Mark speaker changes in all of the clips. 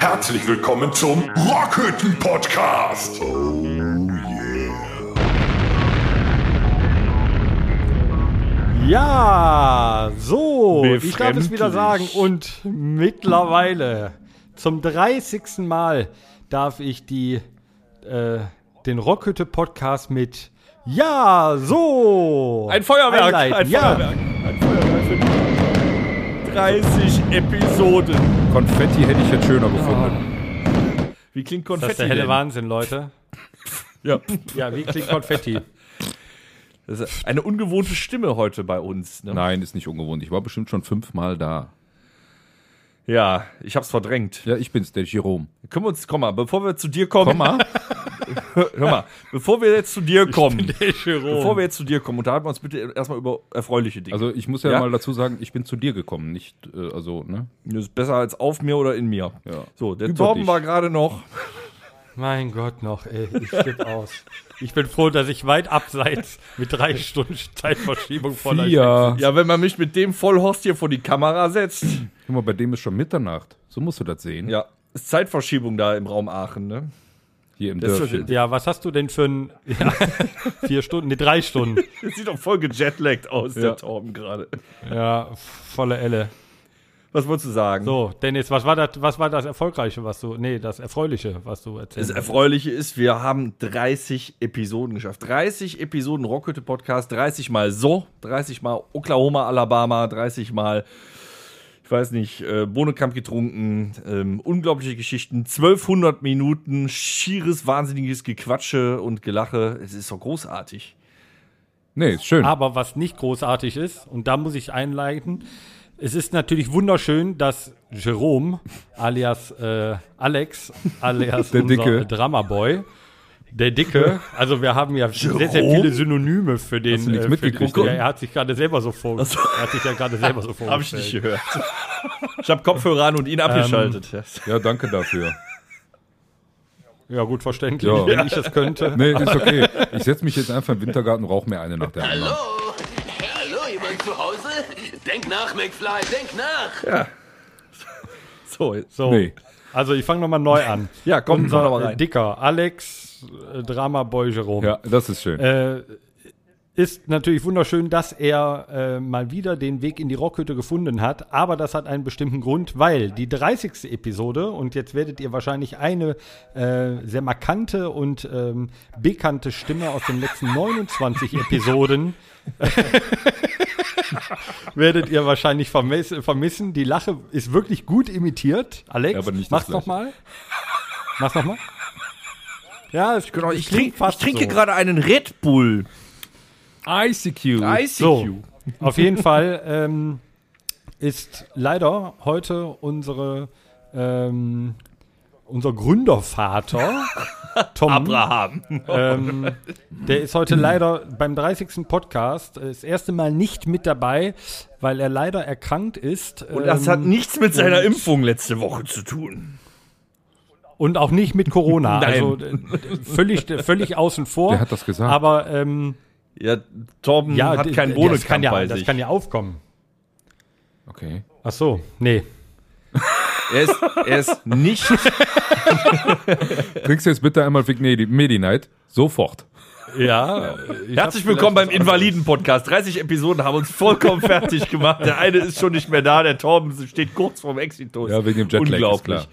Speaker 1: Herzlich willkommen zum Rockhütten Podcast.
Speaker 2: Ja, so, ich darf es wieder sagen. Und mittlerweile, zum 30. Mal, darf ich die, äh, den Rockhütte-Podcast mit Ja, so.
Speaker 3: Ein Feuerwerk!
Speaker 2: einleiten.
Speaker 3: Ein
Speaker 2: ja.
Speaker 3: Feuerwerk! Ein 32 Episoden.
Speaker 4: Konfetti hätte ich jetzt schöner gefunden. Oh.
Speaker 3: Wie klingt Konfetti?
Speaker 2: Das ist der helle
Speaker 3: denn?
Speaker 2: Wahnsinn, Leute.
Speaker 3: ja.
Speaker 2: ja, wie klingt Konfetti?
Speaker 3: Das ist eine ungewohnte Stimme heute bei uns. Ne?
Speaker 4: Nein, ist nicht ungewohnt. Ich war bestimmt schon fünfmal da.
Speaker 3: Ja, ich hab's verdrängt.
Speaker 4: Ja, ich bin's, der Jerome.
Speaker 3: Können wir uns, komm mal, bevor wir zu dir kommen.
Speaker 4: Komm mal.
Speaker 3: Hör, hör mal, bevor wir jetzt zu dir kommen. Bevor wir jetzt zu dir kommen, unterhalten wir uns bitte erstmal über erfreuliche Dinge.
Speaker 4: Also ich muss ja,
Speaker 3: Ja?
Speaker 4: mal dazu sagen, ich bin zu dir gekommen, nicht, äh, also, ne?
Speaker 3: das ist besser als auf mir oder in mir.
Speaker 4: Ja.
Speaker 3: So, der Torben war gerade noch.
Speaker 2: Mein Gott noch, ey, ich flipp aus. Ich bin froh, dass ich weit abseits mit drei Stunden Zeitverschiebung von euch
Speaker 4: Vier.
Speaker 3: Ja, wenn man mich mit dem Vollhorst hier vor die Kamera setzt.
Speaker 4: Guck mal, bei dem ist schon Mitternacht. So musst du das sehen.
Speaker 3: Ja, ist Zeitverschiebung da im Raum Aachen, ne?
Speaker 4: Hier im
Speaker 3: Das
Speaker 4: Dörfchen.
Speaker 2: Ja, was hast du denn für ein. Ja, vier Stunden, ne, drei Stunden.
Speaker 3: Das sieht doch voll gejetlaggt aus, der Torben gerade.
Speaker 2: Ja, volle Elle.
Speaker 3: Was wolltest du sagen?
Speaker 2: So, Dennis, was war das, was war das Erfolgreiche, was du. Nee, das Erfreuliche, was du erzählt
Speaker 3: Das? Erfreuliche ist, wir haben 30 Episoden geschafft. 30 Episoden Rockhütte Podcast, 30 mal so, 30 mal Oklahoma, Alabama, 30 mal, ich weiß nicht, äh, Bohnekamp getrunken, ähm, unglaubliche Geschichten, 1200 Minuten, schieres, wahnsinniges Gequatsche und Gelache. Es ist doch großartig.
Speaker 4: Nee, ist schön.
Speaker 2: Aber was nicht großartig ist, und da muss ich einleiten, es ist natürlich wunderschön, dass Jerome, alias äh, Alex, alias
Speaker 4: Der
Speaker 2: unser
Speaker 4: Dicke.
Speaker 2: Dramaboy, der Dicke, also wir haben ja sehr, sehr
Speaker 3: Jerome?
Speaker 2: viele Synonyme für den.
Speaker 4: Hast du nichts
Speaker 2: äh,
Speaker 4: mitgekriegt,
Speaker 2: den ja, er hat sich gerade selber so vorgestellt. Er hat sich ja gerade selber so vorgestellt.
Speaker 3: Habe ich nicht gehört. Ich habe Kopfhörer an und ihn abgeschaltet.
Speaker 4: Ja, danke dafür.
Speaker 2: Ja, gut verständlich,
Speaker 4: Ja.
Speaker 2: wenn ich es könnte.
Speaker 4: Nee, ist okay. Ich setze mich jetzt einfach im Wintergarten und rauche mir eine nach der anderen.
Speaker 5: Hallo? Hallo, jemand zu Hause? Denk nach, McFly, denk nach.
Speaker 3: So, jetzt.
Speaker 2: So,
Speaker 4: Nee.
Speaker 2: Also ich fange nochmal neu an.
Speaker 3: Ja, komm,
Speaker 2: Unser
Speaker 3: noch mal rein.
Speaker 2: Dicker, Alex, äh, Dramaboy Jerome.
Speaker 4: Ja, das ist schön.
Speaker 2: äh, ist natürlich wunderschön, dass er äh, mal wieder den Weg in die Rockhütte gefunden hat, aber das hat einen bestimmten Grund, weil die 30. Episode, und jetzt werdet ihr wahrscheinlich eine äh, sehr markante und ähm, bekannte Stimme aus den letzten 29 Episoden werdet ihr wahrscheinlich vermiss vermissen. Die Lache ist wirklich gut imitiert. Alex,
Speaker 4: Ja, aber nicht
Speaker 2: mach's
Speaker 4: Gleiche.
Speaker 2: noch mal. Mach's noch mal. Ja, es
Speaker 3: Genau, ich, trink, ich trinke
Speaker 2: so.
Speaker 3: gerade einen Red Bull.
Speaker 4: ICQ.
Speaker 3: ICQ.
Speaker 2: So, auf jeden Fall ähm, ist leider heute unsere ähm, unser Gründervater Tom,
Speaker 3: Abraham.
Speaker 2: ähm, der ist heute leider beim 30. Podcast äh, das erste Mal nicht mit dabei, weil er leider erkrankt ist.
Speaker 3: Und das
Speaker 2: ähm,
Speaker 3: hat nichts mit seiner Impfung letzte Woche zu tun.
Speaker 2: und auch nicht mit Corona.
Speaker 3: Nein.
Speaker 2: Also äh, völlig, völlig außen vor.
Speaker 4: Wer hat das gesagt?
Speaker 2: Aber ähm,
Speaker 3: Ja, Torben
Speaker 2: ja,
Speaker 3: hat keinen
Speaker 2: das
Speaker 3: Bohnenkamp
Speaker 2: ja,
Speaker 3: bei
Speaker 2: das
Speaker 3: sich.
Speaker 2: kann ja aufkommen.
Speaker 4: Okay.
Speaker 2: Ach so, nee.
Speaker 3: Er, ist, er ist nicht.
Speaker 4: Trinkst du jetzt bitte einmal Medi Medi-Night? Sofort.
Speaker 2: Ja.
Speaker 3: Herzlich willkommen beim Invaliden-Podcast. 30 Episoden haben uns vollkommen fertig gemacht. Der eine ist schon nicht mehr da, der Torben steht kurz vorm Exitus.
Speaker 4: Ja, wegen dem Jetlag, ist
Speaker 3: Unglaublich.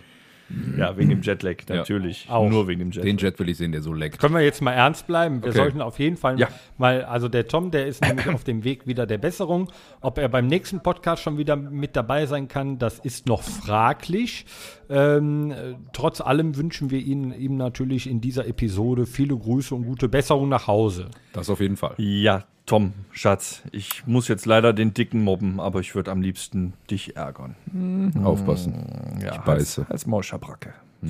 Speaker 4: Klar.
Speaker 3: Ja, wegen dem Jetlag, natürlich.
Speaker 2: Auch.
Speaker 3: Nur wegen dem Jetlag.
Speaker 4: Den Jet will ich sehen, der so leckt.
Speaker 2: Können wir jetzt mal ernst bleiben? Wir
Speaker 4: Okay.
Speaker 2: sollten auf jeden Fall
Speaker 3: Ja.
Speaker 2: mal, also der Tom, der ist nämlich auf dem Weg wieder der Besserung. Ob er beim nächsten Podcast schon wieder mit dabei sein kann, das ist noch fraglich. Ähm, äh, trotz allem wünschen wir ihn, ihm natürlich in dieser Episode viele Grüße und gute Besserung nach Hause.
Speaker 4: Das auf jeden Fall.
Speaker 3: Ja, Tom, Schatz, ich muss jetzt leider den Dicken mobben, aber ich würde am liebsten dich ärgern.
Speaker 4: Aufpassen.
Speaker 3: Ja,
Speaker 4: beiße.
Speaker 3: Als, als Mauschabracke.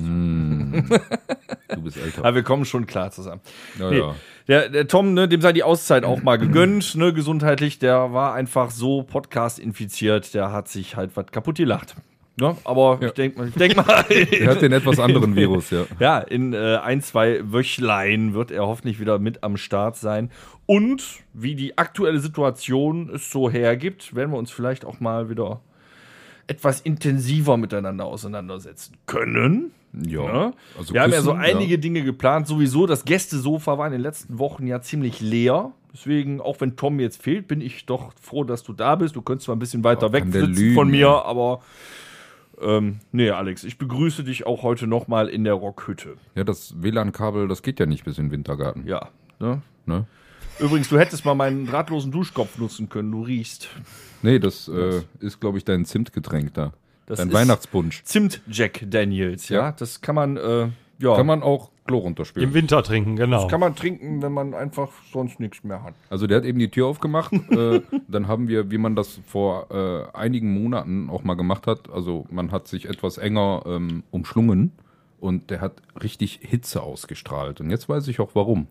Speaker 4: Du bist älter.
Speaker 3: Aber wir kommen schon klar zusammen.
Speaker 4: Ja,
Speaker 3: Nee,
Speaker 4: ja.
Speaker 3: Der, der Tom, ne, dem sei die Auszeit auch mal gegönnt, ne, gesundheitlich. Der war einfach so Podcast infiziert, der hat sich halt was kaputt gelacht. Ne? Aber
Speaker 4: Ja.
Speaker 3: ich denke ich denk mal,
Speaker 4: Er hat den etwas anderen Virus, ja.
Speaker 3: ja, in äh, ein, zwei Wöchlein wird er hoffentlich wieder mit am Start sein. Und wie die aktuelle Situation es so hergibt, werden wir uns vielleicht auch mal wieder etwas intensiver miteinander auseinandersetzen können.
Speaker 4: Ja.
Speaker 3: Ne?
Speaker 4: Also
Speaker 3: wir haben ja so
Speaker 4: küssen,
Speaker 3: einige Dinge geplant. Sowieso, das Gästesofa war in den letzten Wochen ja ziemlich leer. Deswegen, auch wenn Tom jetzt fehlt, bin ich doch froh, dass du da bist. Du könntest zwar ein bisschen weiter
Speaker 4: Oh,
Speaker 3: weg sitzen
Speaker 4: lügen,
Speaker 3: von mir, aber ähm, nee, Alex, ich begrüße dich auch heute nochmal in der Rockhütte.
Speaker 4: Ja, das WLAN-Kabel, das geht ja nicht bis in den Wintergarten.
Speaker 3: Ja. Ne?
Speaker 4: Ne?
Speaker 3: Übrigens, du hättest mal meinen drahtlosen Duschkopf nutzen können. Du riechst.
Speaker 4: Nee, das äh, ist, glaube ich, dein Zimtgetränk da.
Speaker 3: Das
Speaker 4: dein Weihnachtspunsch.
Speaker 3: Zimt Jack Daniels, ja.
Speaker 4: Ja.
Speaker 3: Das kann man, äh, ja.
Speaker 4: Kann man auch Klo runterspülen.
Speaker 2: Im Winter trinken, genau.
Speaker 3: kann man trinken, wenn man einfach sonst nichts mehr hat.
Speaker 4: Also der hat eben die Tür aufgemacht. äh, dann haben wir, wie man das vor äh, einigen Monaten auch mal gemacht hat, also man hat sich etwas enger ähm, umschlungen und der hat richtig Hitze ausgestrahlt. Und jetzt weiß ich auch warum.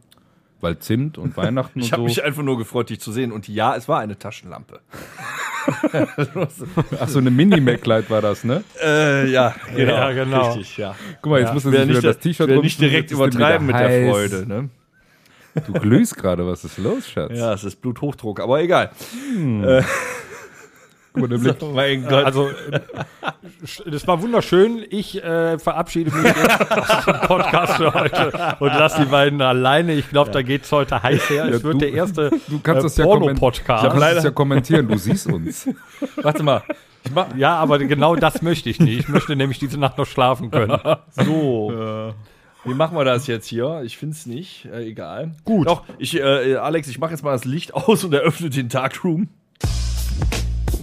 Speaker 4: Weil Zimt und Weihnachten
Speaker 3: Ich
Speaker 4: und
Speaker 3: habe
Speaker 4: so.
Speaker 3: mich einfach nur gefreut, dich zu sehen. Und ja, es war eine Taschenlampe.
Speaker 4: Ach so, eine Mini-Mac-Light war das, ne?
Speaker 3: Äh, ja, genau.
Speaker 2: Ja, genau.
Speaker 3: Richtig, ja.
Speaker 4: Guck mal, jetzt
Speaker 2: Ja.
Speaker 4: muss er sich wieder das T-Shirt
Speaker 3: nicht direkt übertreiben mit
Speaker 4: wieder
Speaker 3: der
Speaker 4: heiß.
Speaker 3: Freude. Ne?
Speaker 4: Du glühst gerade, was ist los, Schatz?
Speaker 3: Ja, es ist Bluthochdruck, aber egal.
Speaker 4: Guck mal, der Blick.
Speaker 3: mein Gott.
Speaker 2: Also, äh, das war wunderschön. Ich äh, verabschiede mich jetzt aus dem Podcast für heute und lasse die beiden alleine. Ich glaube, da geht's heute heiß her. Es
Speaker 4: Ja,
Speaker 2: wird
Speaker 4: du-
Speaker 2: der erste
Speaker 4: Du kannst
Speaker 2: äh,
Speaker 4: das ja kommentieren.
Speaker 2: Porno-Podcast.
Speaker 4: Du kannst es ja kommentieren, du siehst uns.
Speaker 3: warte mal. Ich
Speaker 2: Ja, aber genau das möchte ich nicht. Ich möchte nämlich diese Nacht noch schlafen können.
Speaker 3: so. Wie machen wir das jetzt hier? Ich finde es nicht. Äh, egal.
Speaker 2: Gut.
Speaker 3: Doch, ich, äh, Alex, ich mache jetzt mal das Licht aus und eröffne den Darkroom.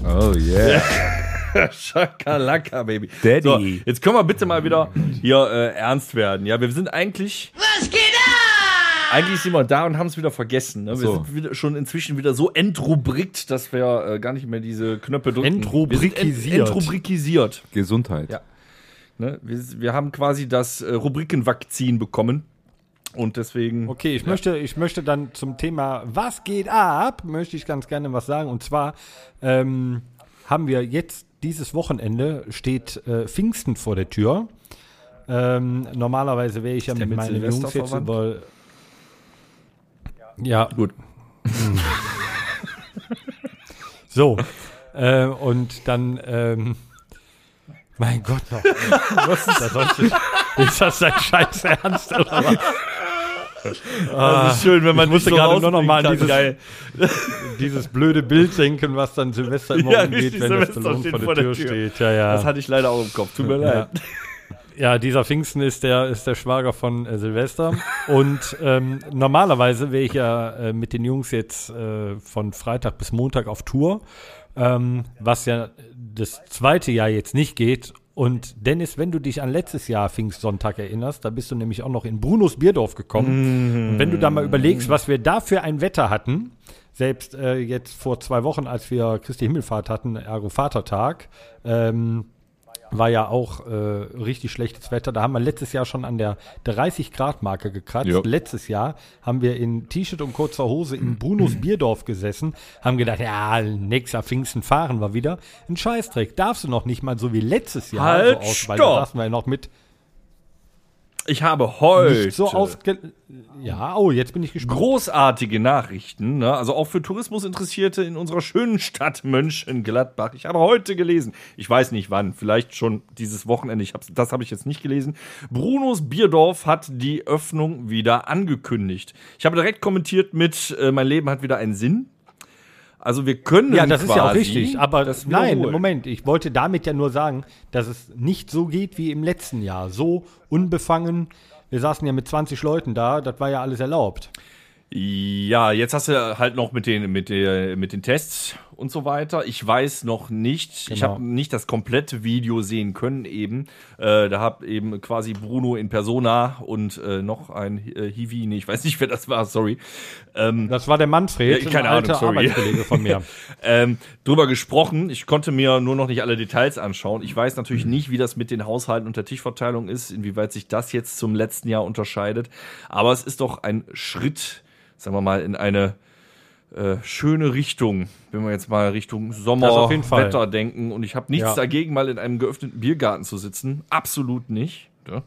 Speaker 4: Oh yeah.
Speaker 3: Schakalaka, Baby.
Speaker 4: Daddy.
Speaker 3: So, jetzt können wir bitte mal wieder hier äh, ernst werden. Ja, wir sind eigentlich. Was geht ab? Eigentlich sind wir da und haben es wieder vergessen. Ne? Wir
Speaker 4: so.
Speaker 3: sind wieder, schon inzwischen wieder so entrubrikt, dass wir äh, gar nicht mehr diese Knöpfe drücken.
Speaker 2: Entrubrikisiert.
Speaker 3: Ent, entrubrikisiert.
Speaker 4: Gesundheit.
Speaker 3: Ja. Ne? Wir, wir haben quasi das äh, Rubrikenvakzin bekommen. Und deswegen.
Speaker 2: Okay, ich, möchte, ich möchte dann zum Thema Was geht ab? möchte ich ganz gerne was sagen. Und zwar ähm, haben wir jetzt dieses Wochenende steht äh, Pfingsten vor der Tür. Ähm, normalerweise wäre ich ja mit, meinen
Speaker 3: Silvester
Speaker 2: Jungs jetzt über. Ja,
Speaker 3: Gut.
Speaker 2: so. äh, und dann. Ähm, mein Gott, noch. Was ist das? Ist das dein Scheiß Ernst? Oder was?
Speaker 3: Das ist schön, wenn man
Speaker 2: ich musste
Speaker 3: so
Speaker 2: gerade nur noch mal an dieses, dieses blöde Bild denken, was dann Silvester immer
Speaker 3: Ja,
Speaker 2: umgeht, wenn
Speaker 3: Silvester
Speaker 2: Stallone vor der
Speaker 3: vor der
Speaker 2: Tür
Speaker 3: Tür.
Speaker 2: steht. Ja, ja.
Speaker 3: Das hatte ich leider auch im Kopf. Tut mir
Speaker 2: ja.
Speaker 3: leid.
Speaker 2: ja, dieser Pfingsten ist der, ist der Schwager von äh, Silvester. Und ähm, normalerweise wäre ich ja äh, mit den Jungs jetzt äh, von Freitag bis Montag auf Tour, ähm, was ja das zweite Jahr jetzt nicht geht. Und Dennis, wenn du dich an letztes Jahr Pfingstsonntag erinnerst, da bist du nämlich auch noch in Brunos Bierdorf gekommen. Und wenn du da mal überlegst, was wir da für ein Wetter hatten, selbst äh, jetzt vor zwei Wochen, als wir Christi Himmelfahrt hatten, ergo Vatertag, ähm, war ja auch äh, richtig schlechtes Wetter. Da haben wir letztes Jahr schon an der 30-Grad-Marke gekratzt.
Speaker 4: Ja.
Speaker 2: Letztes Jahr haben wir in T-Shirt und kurzer Hose in Brunos Bierdorf gesessen, haben gedacht, ja, nächster Pfingsten fahren wir wieder. Ein Scheißdreck. Darfst du noch nicht mal so wie letztes Jahr
Speaker 3: Halt,
Speaker 2: so aus, weil da saßen wir ja noch mit
Speaker 3: Ich habe heute
Speaker 2: nicht so ausge... Ja, oh, jetzt bin ich gespannt.
Speaker 3: großartige Nachrichten, ne? also auch für Tourismusinteressierte in unserer schönen Stadt Mönchengladbach. Ich habe heute gelesen, ich weiß nicht wann, vielleicht schon dieses Wochenende, ich hab's, das habe ich jetzt nicht gelesen. Brunos Bierdorf hat die Öffnung wieder angekündigt. Ich habe direkt kommentiert mit, äh, mein Leben hat wieder einen Sinn. Also wir können
Speaker 2: Ja, das ist ja auch richtig. Aber nein. Moment, ich wollte damit ja nur sagen, dass es nicht so geht wie im letzten Jahr. So unbefangen. Wir saßen ja mit 20 Leuten da, das war ja alles erlaubt.
Speaker 3: Ja, jetzt hast du halt noch mit den, mit der, mit den Tests und so weiter. Ich weiß noch nicht, ich
Speaker 2: Genau.
Speaker 3: habe nicht das komplette Video sehen können eben. Äh, da hab eben quasi Bruno in Persona und äh, noch ein äh, Hiwi, nee, ich weiß nicht, wer das war, sorry. Ähm,
Speaker 2: Das war der Manfred,
Speaker 3: Ja, keine
Speaker 2: ein alter
Speaker 3: Ahnung, sorry.
Speaker 2: Arbeitskollege von mir.
Speaker 3: ähm, drüber gesprochen. Ich konnte mir nur noch nicht alle Details anschauen. Ich weiß natürlich nicht, wie das mit den Haushalten und der Tischverteilung ist, inwieweit sich das jetzt zum letzten Jahr unterscheidet. Aber es ist doch ein Schritt, sagen wir mal, in eine äh, schöne Richtung, wenn wir jetzt mal Richtung Sommer,
Speaker 2: Das auf jeden Fall.
Speaker 3: Wetter denken. Und ich habe nichts
Speaker 2: Ja.
Speaker 3: dagegen, mal in einem geöffneten Biergarten zu sitzen. Absolut nicht. Ja.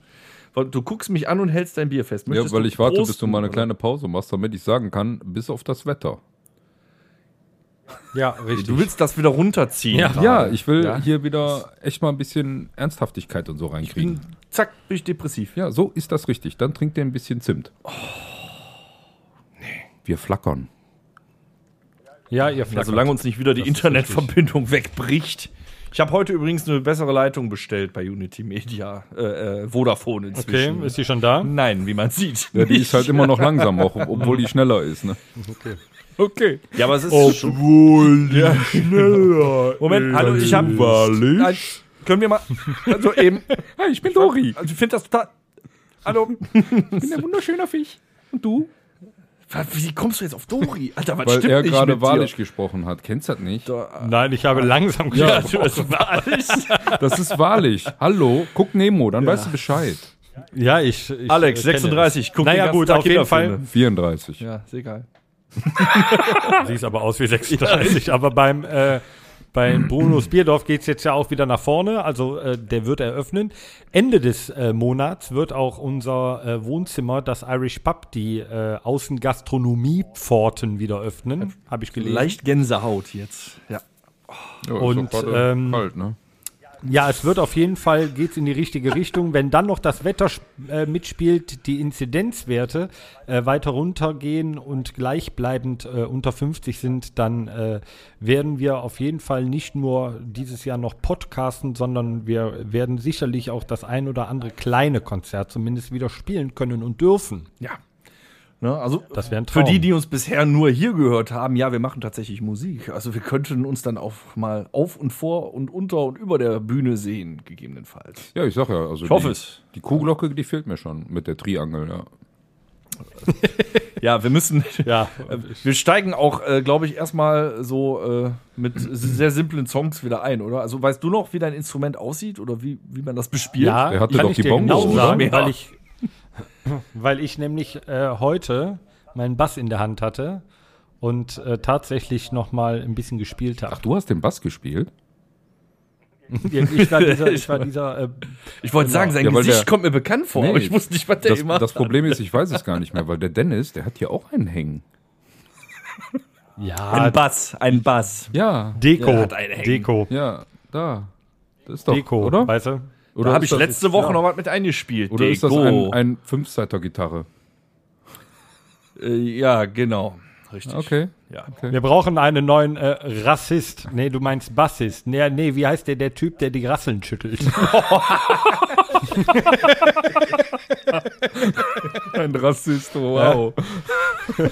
Speaker 3: Weil Du guckst mich an und hältst dein Bier fest.
Speaker 4: Ja,
Speaker 3: Möchtest
Speaker 4: weil
Speaker 3: du
Speaker 4: ich warte, bis du mal eine
Speaker 3: oder?
Speaker 4: kleine Pause machst, damit ich sagen kann, bis auf das Wetter.
Speaker 2: Ja, richtig.
Speaker 3: Du willst das wieder runterziehen.
Speaker 2: Ja.
Speaker 4: Ja, ich will
Speaker 3: Ja.
Speaker 4: hier wieder echt mal ein bisschen Ernsthaftigkeit und so reinkriegen.
Speaker 3: Zack, bin ich depressiv.
Speaker 4: Ja, so ist das richtig. Dann trinkt ihr ein bisschen Zimt. Wir flackern.
Speaker 2: Ja, ihr
Speaker 3: Ja,
Speaker 2: flackert.
Speaker 3: solange uns nicht wieder die Internetverbindung wegbricht. Ich habe heute übrigens eine bessere Leitung bestellt bei Unity Media, äh, äh, Vodafone
Speaker 2: Okay,
Speaker 3: inzwischen.
Speaker 2: ist die schon da?
Speaker 3: Nein, wie man sieht.
Speaker 4: Ja, die ist halt immer noch langsam, auch, obwohl die schneller ist. Ne?
Speaker 3: Okay. Ja, aber es ist obwohl ja. schneller. Moment, hallo, ich habe Nein, können wir mal also eben
Speaker 4: Hey, ich bin Dori.
Speaker 3: also ich finde das total Hallo.
Speaker 4: Ich bin ein wunderschöner Fisch. Und du?
Speaker 3: Wie kommst du jetzt auf Dori? Alter, was
Speaker 4: Weil
Speaker 3: stimmt
Speaker 4: er
Speaker 3: nicht
Speaker 4: gerade
Speaker 3: mit dir?
Speaker 4: wahrlich gesprochen hat. Kennst du das nicht?
Speaker 2: Nein, ich habe langsam
Speaker 3: Ja,
Speaker 2: gesagt.
Speaker 3: du hast wahrlich.
Speaker 4: Das ist wahrlich. Hallo, guck Nemo, dann weißt du Bescheid.
Speaker 2: Ja, ich. ich
Speaker 3: Alex,
Speaker 2: äh, kenne
Speaker 3: 36, guck
Speaker 2: Naja, gut, auf jeden Fall.
Speaker 3: Kinderfilme.
Speaker 4: 34.
Speaker 3: Ja, ist egal.
Speaker 2: Siehst aber aus wie 36. aber beim, äh, bei Brunos Bierdorf geht es jetzt ja auch wieder nach vorne. Also äh, der wird eröffnen. Ende des äh, Monats wird auch unser äh, Wohnzimmer, das Irish Pub, die äh, Außengastronomiepforten wieder öffnen. Habe ich gelesen.
Speaker 3: Leicht Gänsehaut jetzt. Ja.
Speaker 4: Ja,
Speaker 2: Und, ähm,
Speaker 4: kalt, ne?
Speaker 2: Ja, es wird auf jeden Fall, geht's in die richtige Richtung. Wenn dann noch das Wetter äh, mitspielt, die Inzidenzwerte äh, weiter runtergehen und gleichbleibend äh, unter 50 sind, dann äh, werden wir auf jeden Fall nicht nur dieses Jahr noch podcasten, sondern wir werden sicherlich auch das ein oder andere kleine Konzert zumindest wieder spielen können und dürfen.
Speaker 3: Ja. Ne, also
Speaker 2: Das wäre ein
Speaker 3: für
Speaker 2: Traum.
Speaker 3: die, die uns bisher nur hier gehört haben, ja, wir machen tatsächlich Musik. Also wir könnten uns dann auch mal auf und vor und unter und über der Bühne sehen, gegebenenfalls.
Speaker 4: Ja, ich sag ja. Also
Speaker 3: Ich hoffe
Speaker 4: die,
Speaker 3: es.
Speaker 4: Die Kuhglocke, die fehlt mir schon mit der Triangel, ja.
Speaker 3: Ja, wir müssen.
Speaker 2: Ja,
Speaker 3: Wir steigen auch, äh, glaube ich, erstmal so äh, mit sehr simplen Songs wieder ein, oder? Also weißt du noch, wie dein Instrument aussieht oder wie, wie man das bespielt?
Speaker 2: Ja,
Speaker 4: Der hatte
Speaker 2: kann
Speaker 4: doch
Speaker 2: ich
Speaker 4: die
Speaker 2: dir
Speaker 4: Bongos,
Speaker 2: genau
Speaker 4: oder?
Speaker 2: sagen, weil ich, weil ich nämlich äh, heute meinen Bass in der Hand hatte und äh, tatsächlich noch mal ein bisschen gespielt habe.
Speaker 4: Ach, du hast den Bass gespielt?
Speaker 2: ich war dieser, ich war dieser äh,
Speaker 3: Ich wollte sagen, sein
Speaker 4: Ja,
Speaker 3: Gesicht
Speaker 4: der-
Speaker 3: kommt mir bekannt vor,
Speaker 4: Nee,
Speaker 3: aber ich wusste nicht, was der
Speaker 4: Das,
Speaker 3: immer
Speaker 4: das Problem ist, ich weiß es gar nicht mehr, weil der Dennis, der hat hier auch einen hängen.
Speaker 2: ja,
Speaker 3: Ein Bass, ein Bass.
Speaker 4: Ja,
Speaker 2: Deko,
Speaker 3: Der hat einen hängen.
Speaker 2: Deko,
Speaker 4: ja, da. Das ist doch,
Speaker 2: Deko,
Speaker 4: oder?
Speaker 2: weißt du?
Speaker 4: Oder
Speaker 3: Da habe ich
Speaker 4: das-
Speaker 3: letzte Woche
Speaker 2: ja.
Speaker 3: noch was mit eingespielt.
Speaker 4: Oder ist das ein, ein Fünfseiter-Gitarre?
Speaker 3: Äh, ja, genau. Richtig.
Speaker 4: Okay.
Speaker 3: Ja.
Speaker 2: Wir brauchen einen neuen äh, Rassist. Nee, du meinst Bassist. Nee, nee, wie heißt der, der Typ, der die Rasseln schüttelt?
Speaker 4: Ein Rassist, wow.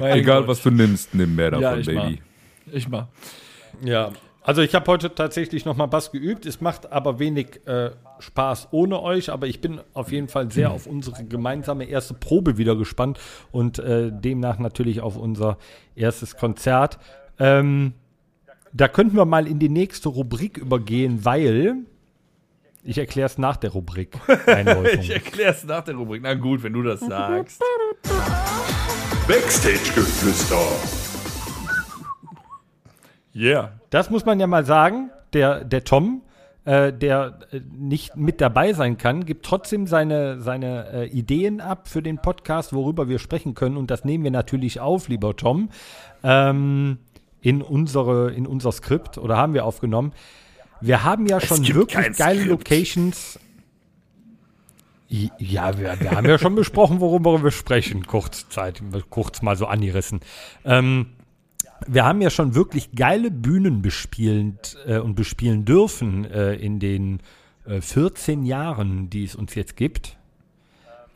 Speaker 4: Egal, was du nimmst, nimm mehr davon,
Speaker 3: Ja, ich
Speaker 4: Baby.
Speaker 3: Ich mal.
Speaker 2: Ja. Also ich habe heute tatsächlich noch mal Bass geübt. Es macht aber wenig äh, Spaß ohne euch, aber ich bin auf jeden Fall sehr auf unsere gemeinsame erste Probe wieder gespannt und äh, demnach natürlich auf unser erstes Konzert. Ähm, da könnten wir mal in die nächste Rubrik übergehen, weil ich erkläre es nach der Rubrik.
Speaker 3: Ich erkläre es nach der Rubrik. Na gut, wenn du das sagst.
Speaker 1: Backstage-Geflüster.
Speaker 3: Yeah.
Speaker 2: Das muss man ja mal sagen. Der, der Tom, äh, der äh, nicht mit dabei sein kann, gibt trotzdem seine, seine äh, Ideen ab für den Podcast, worüber wir sprechen können. Und das nehmen wir natürlich auf, lieber Tom, ähm, in, unsere, in unser Skript oder haben wir aufgenommen. Wir haben ja schon wirklich geile
Speaker 3: Skript.
Speaker 2: Locations. Ja, wir, wir haben ja schon besprochen, worüber wir sprechen. Kurzzeit, kurz mal so angerissen. Ähm, wir haben ja schon wirklich geile Bühnen bespielt äh, und bespielen dürfen äh, in den äh, 14 Jahren, die es uns jetzt gibt.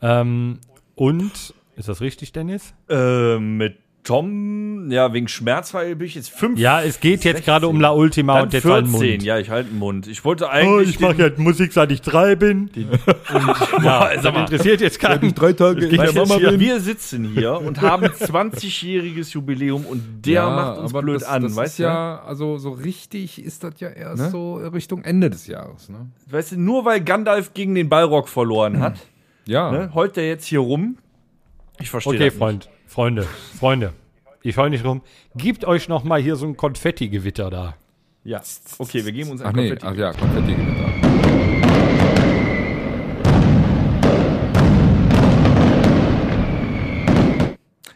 Speaker 2: Ähm, und, ist das richtig, Dennis?
Speaker 3: Äh, mit Tom, ja, wegen Schmerzfall bin ich jetzt fünf.
Speaker 2: Ja, es geht jetzt
Speaker 3: 16.
Speaker 2: gerade um La Ultima
Speaker 3: Dann
Speaker 2: und jetzt halt
Speaker 3: 14.
Speaker 2: Mund.
Speaker 3: Ja, ich halte den Mund. Ich wollte
Speaker 2: Oh,
Speaker 3: eigentlich.
Speaker 2: ich mache ja Musik, seit ich drei bin. ja,
Speaker 3: sag
Speaker 2: das
Speaker 3: mal.
Speaker 2: interessiert jetzt keinen.
Speaker 4: drei Tage
Speaker 2: ja Mama
Speaker 3: wir,
Speaker 2: bin.
Speaker 3: wir sitzen hier und haben 20-jähriges Jubiläum und der macht uns blöd
Speaker 4: das,
Speaker 3: an,
Speaker 4: das
Speaker 3: weißt
Speaker 4: ist
Speaker 3: du?
Speaker 4: ja, also so richtig ist das ja erst
Speaker 3: Ne?
Speaker 4: so Richtung Ende des Jahres, ne?
Speaker 3: Weißt du, nur weil Gandalf gegen den Balrog verloren hat,
Speaker 4: Ja.
Speaker 3: ne, heult der jetzt hier rum. Ich verstehe
Speaker 2: Okay,
Speaker 3: das nicht.
Speaker 2: Freund, Freunde, Freunde. Ich heul nicht rum. Gebt euch noch mal hier so ein Konfetti-Gewitter da.
Speaker 3: Ja, okay, wir geben uns ein
Speaker 4: Ach nee,
Speaker 3: Konfetti.
Speaker 4: ach ja, Konfetti-Gewitter.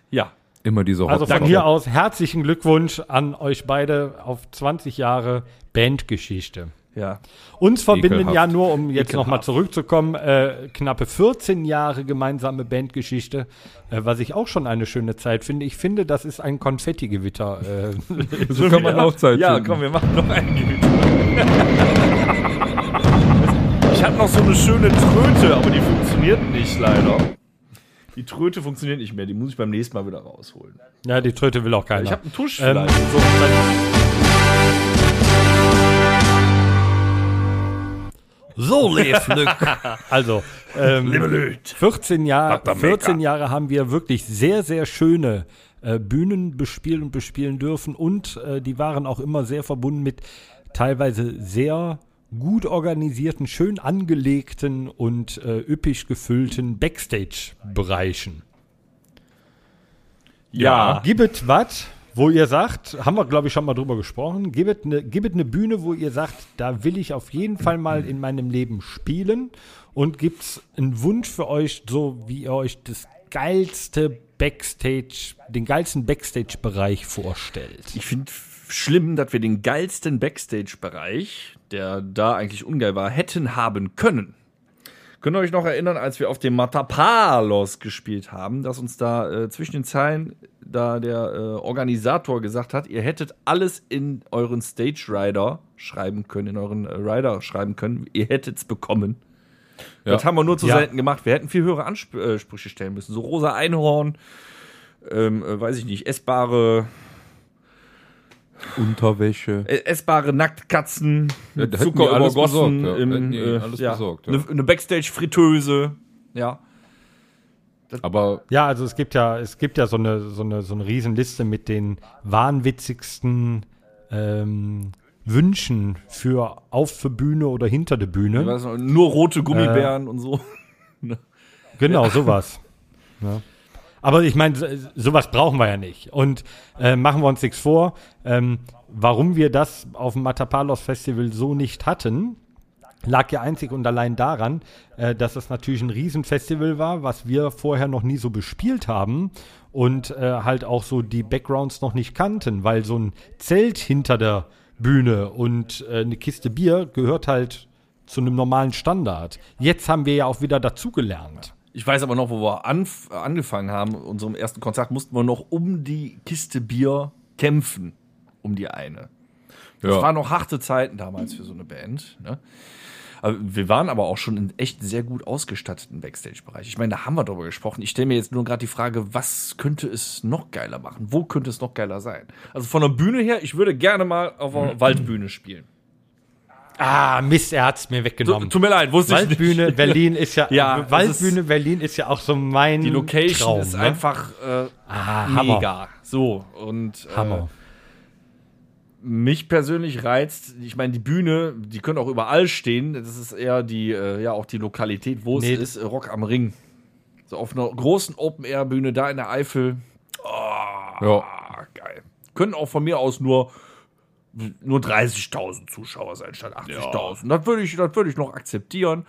Speaker 3: Ja,
Speaker 4: Immer diese
Speaker 2: Also von hier aus herzlichen Glückwunsch an euch beide auf 20 Jahre Bandgeschichte.
Speaker 3: Ja.
Speaker 2: Uns verbinden
Speaker 4: Ekelhaft.
Speaker 2: ja nur, um jetzt nochmal zurückzukommen, äh, knappe 14 Jahre gemeinsame Bandgeschichte, äh, was ich auch schon eine schöne Zeit finde. Ich finde, das ist ein Konfettigewitter. Äh,
Speaker 4: So kann man auch Zeit
Speaker 3: Ja,
Speaker 4: finden.
Speaker 3: komm, wir machen noch einen Gewitter. Ich hatte noch so eine schöne Tröte, aber die funktioniert nicht leider. Die Tröte funktioniert nicht mehr, die muss ich beim nächsten Mal wieder rausholen.
Speaker 2: ja, die Tröte will auch keiner.
Speaker 3: Ich habe einen Tusch
Speaker 2: Ähm,
Speaker 3: vielleicht.
Speaker 2: so, so lebt Lück. Also, ähm, 14, Jahr, 14 Jahre haben wir wirklich sehr, sehr schöne äh, Bühnen bespielen und bespielen dürfen und äh, die waren auch immer sehr verbunden mit teilweise sehr gut organisierten, schön angelegten und äh, üppig gefüllten Backstage-Bereichen.
Speaker 3: ja.
Speaker 2: Gibt was, wo ihr sagt, haben wir glaube ich schon mal drüber gesprochen, gibt eine gibt eine Bühne, wo ihr sagt, da will ich auf jeden Fall mal in meinem Leben spielen und gibt's einen Wunsch für euch, so wie ihr euch das geilste Backstage, den geilsten Backstage-Bereich vorstellt.
Speaker 3: Ich finde schlimm, dass wir den geilsten Backstage-Bereich, der da eigentlich ungeil war, hätten haben können. Könnt ihr euch noch erinnern, als wir auf dem Matapalos gespielt haben, dass uns da äh, zwischen den Zeilen da der äh, Organisator gesagt hat, ihr hättet alles in euren Stage Rider schreiben können, in euren äh, Rider schreiben können, ihr hättet's bekommen.
Speaker 4: Ja.
Speaker 3: Das haben wir nur zu
Speaker 2: Ja.
Speaker 3: selten gemacht. Wir hätten viel höhere Ansprüche stellen müssen. So rosa Einhorn, ähm, äh, weiß ich nicht, essbare
Speaker 4: Unterwäsche.
Speaker 3: äh, essbare Nacktkatzen,
Speaker 4: Ja,
Speaker 3: Zucker übergossen,
Speaker 4: besorgt, ja.
Speaker 3: im, äh,
Speaker 4: alles
Speaker 3: ja,
Speaker 4: besorgt, ja.
Speaker 3: eine, eine Backstage-Fritteuse, ja.
Speaker 4: Aber
Speaker 2: Ja, also es gibt ja, es gibt ja so eine, so eine, so eine Riesenliste mit den wahnwitzigsten ähm, Wünschen für auf für Bühne oder hinter der Bühne.
Speaker 3: Nur rote Gummibären und so.
Speaker 2: Genau, sowas. ja. Aber ich meine, so- sowas brauchen wir ja nicht. Und äh, machen wir uns nichts vor, ähm, warum wir das auf dem Matapalos Festival so nicht hatten, lag ja einzig und allein daran, äh, dass es natürlich ein Riesenfestival war, was wir vorher noch nie so bespielt haben und äh, halt auch so die Backgrounds noch nicht kannten, weil so ein Zelt hinter der Bühne und äh, eine Kiste Bier gehört halt zu einem normalen Standard. Jetzt haben wir ja auch wieder dazugelernt.
Speaker 3: Ich weiß aber noch, wo wir angefangen haben, unserem ersten Konzert, mussten wir noch um die Kiste Bier kämpfen. Um die eine. Das
Speaker 4: Ja.
Speaker 3: waren noch harte Zeiten damals für so eine Band. Ne? Wir waren aber auch schon in echt sehr gut ausgestatteten Backstage-Bereich. Ich meine, da haben wir drüber gesprochen. Ich stelle mir jetzt nur gerade die Frage, was könnte es noch geiler machen? Wo könnte es noch geiler sein? Also von der Bühne her, ich würde gerne mal auf einer Waldbühne spielen.
Speaker 2: Ah, Mist, er hat's mir weggenommen.
Speaker 3: Tut mir leid, wusste ich
Speaker 2: Waldbühne
Speaker 3: nicht.
Speaker 2: Berlin ist ja,
Speaker 3: Ja,
Speaker 2: Waldbühne Berlin ist ja auch so mein
Speaker 3: Die Location
Speaker 2: Traum,
Speaker 3: ist
Speaker 2: ne?
Speaker 3: einfach äh,
Speaker 2: ah, Hammer.
Speaker 3: mega. So, und äh,
Speaker 2: Hammer.
Speaker 3: mich persönlich reizt, ich meine, die Bühne, die können auch überall stehen. Das ist eher die, äh, ja, auch die Lokalität, wo
Speaker 2: Nee.
Speaker 3: es ist, äh, Rock am Ring. So auf einer großen Open-Air-Bühne da in der Eifel.
Speaker 4: ja,
Speaker 3: Ah, geil. Können auch von mir aus nur, nur 30.000 Zuschauer sein, statt 80.000. Das würde ich, das würde ich noch akzeptieren.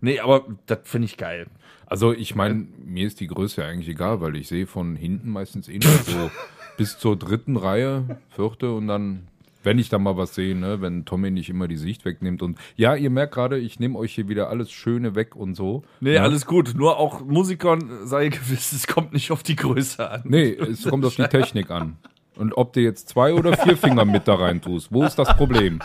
Speaker 3: Nee, aber das finde ich geil.
Speaker 4: also ich meine, mir ist die Größe eigentlich egal, weil ich sehe von hinten meistens eh nur so bis zur dritten Reihe, vierte und dann, wenn ich da mal was sehe, ne, wenn Tommy nicht immer die Sicht wegnimmt und ja, ihr merkt gerade, ich nehme euch hier wieder alles Schöne weg und so.
Speaker 3: Nee,
Speaker 4: ne?
Speaker 3: alles gut. Nur auch Musikern sei gewiss, es kommt nicht auf die Größe an.
Speaker 4: Nee, es kommt auf die Technik an. Und ob du jetzt zwei oder vier Finger mit da rein tust, wo ist das Problem?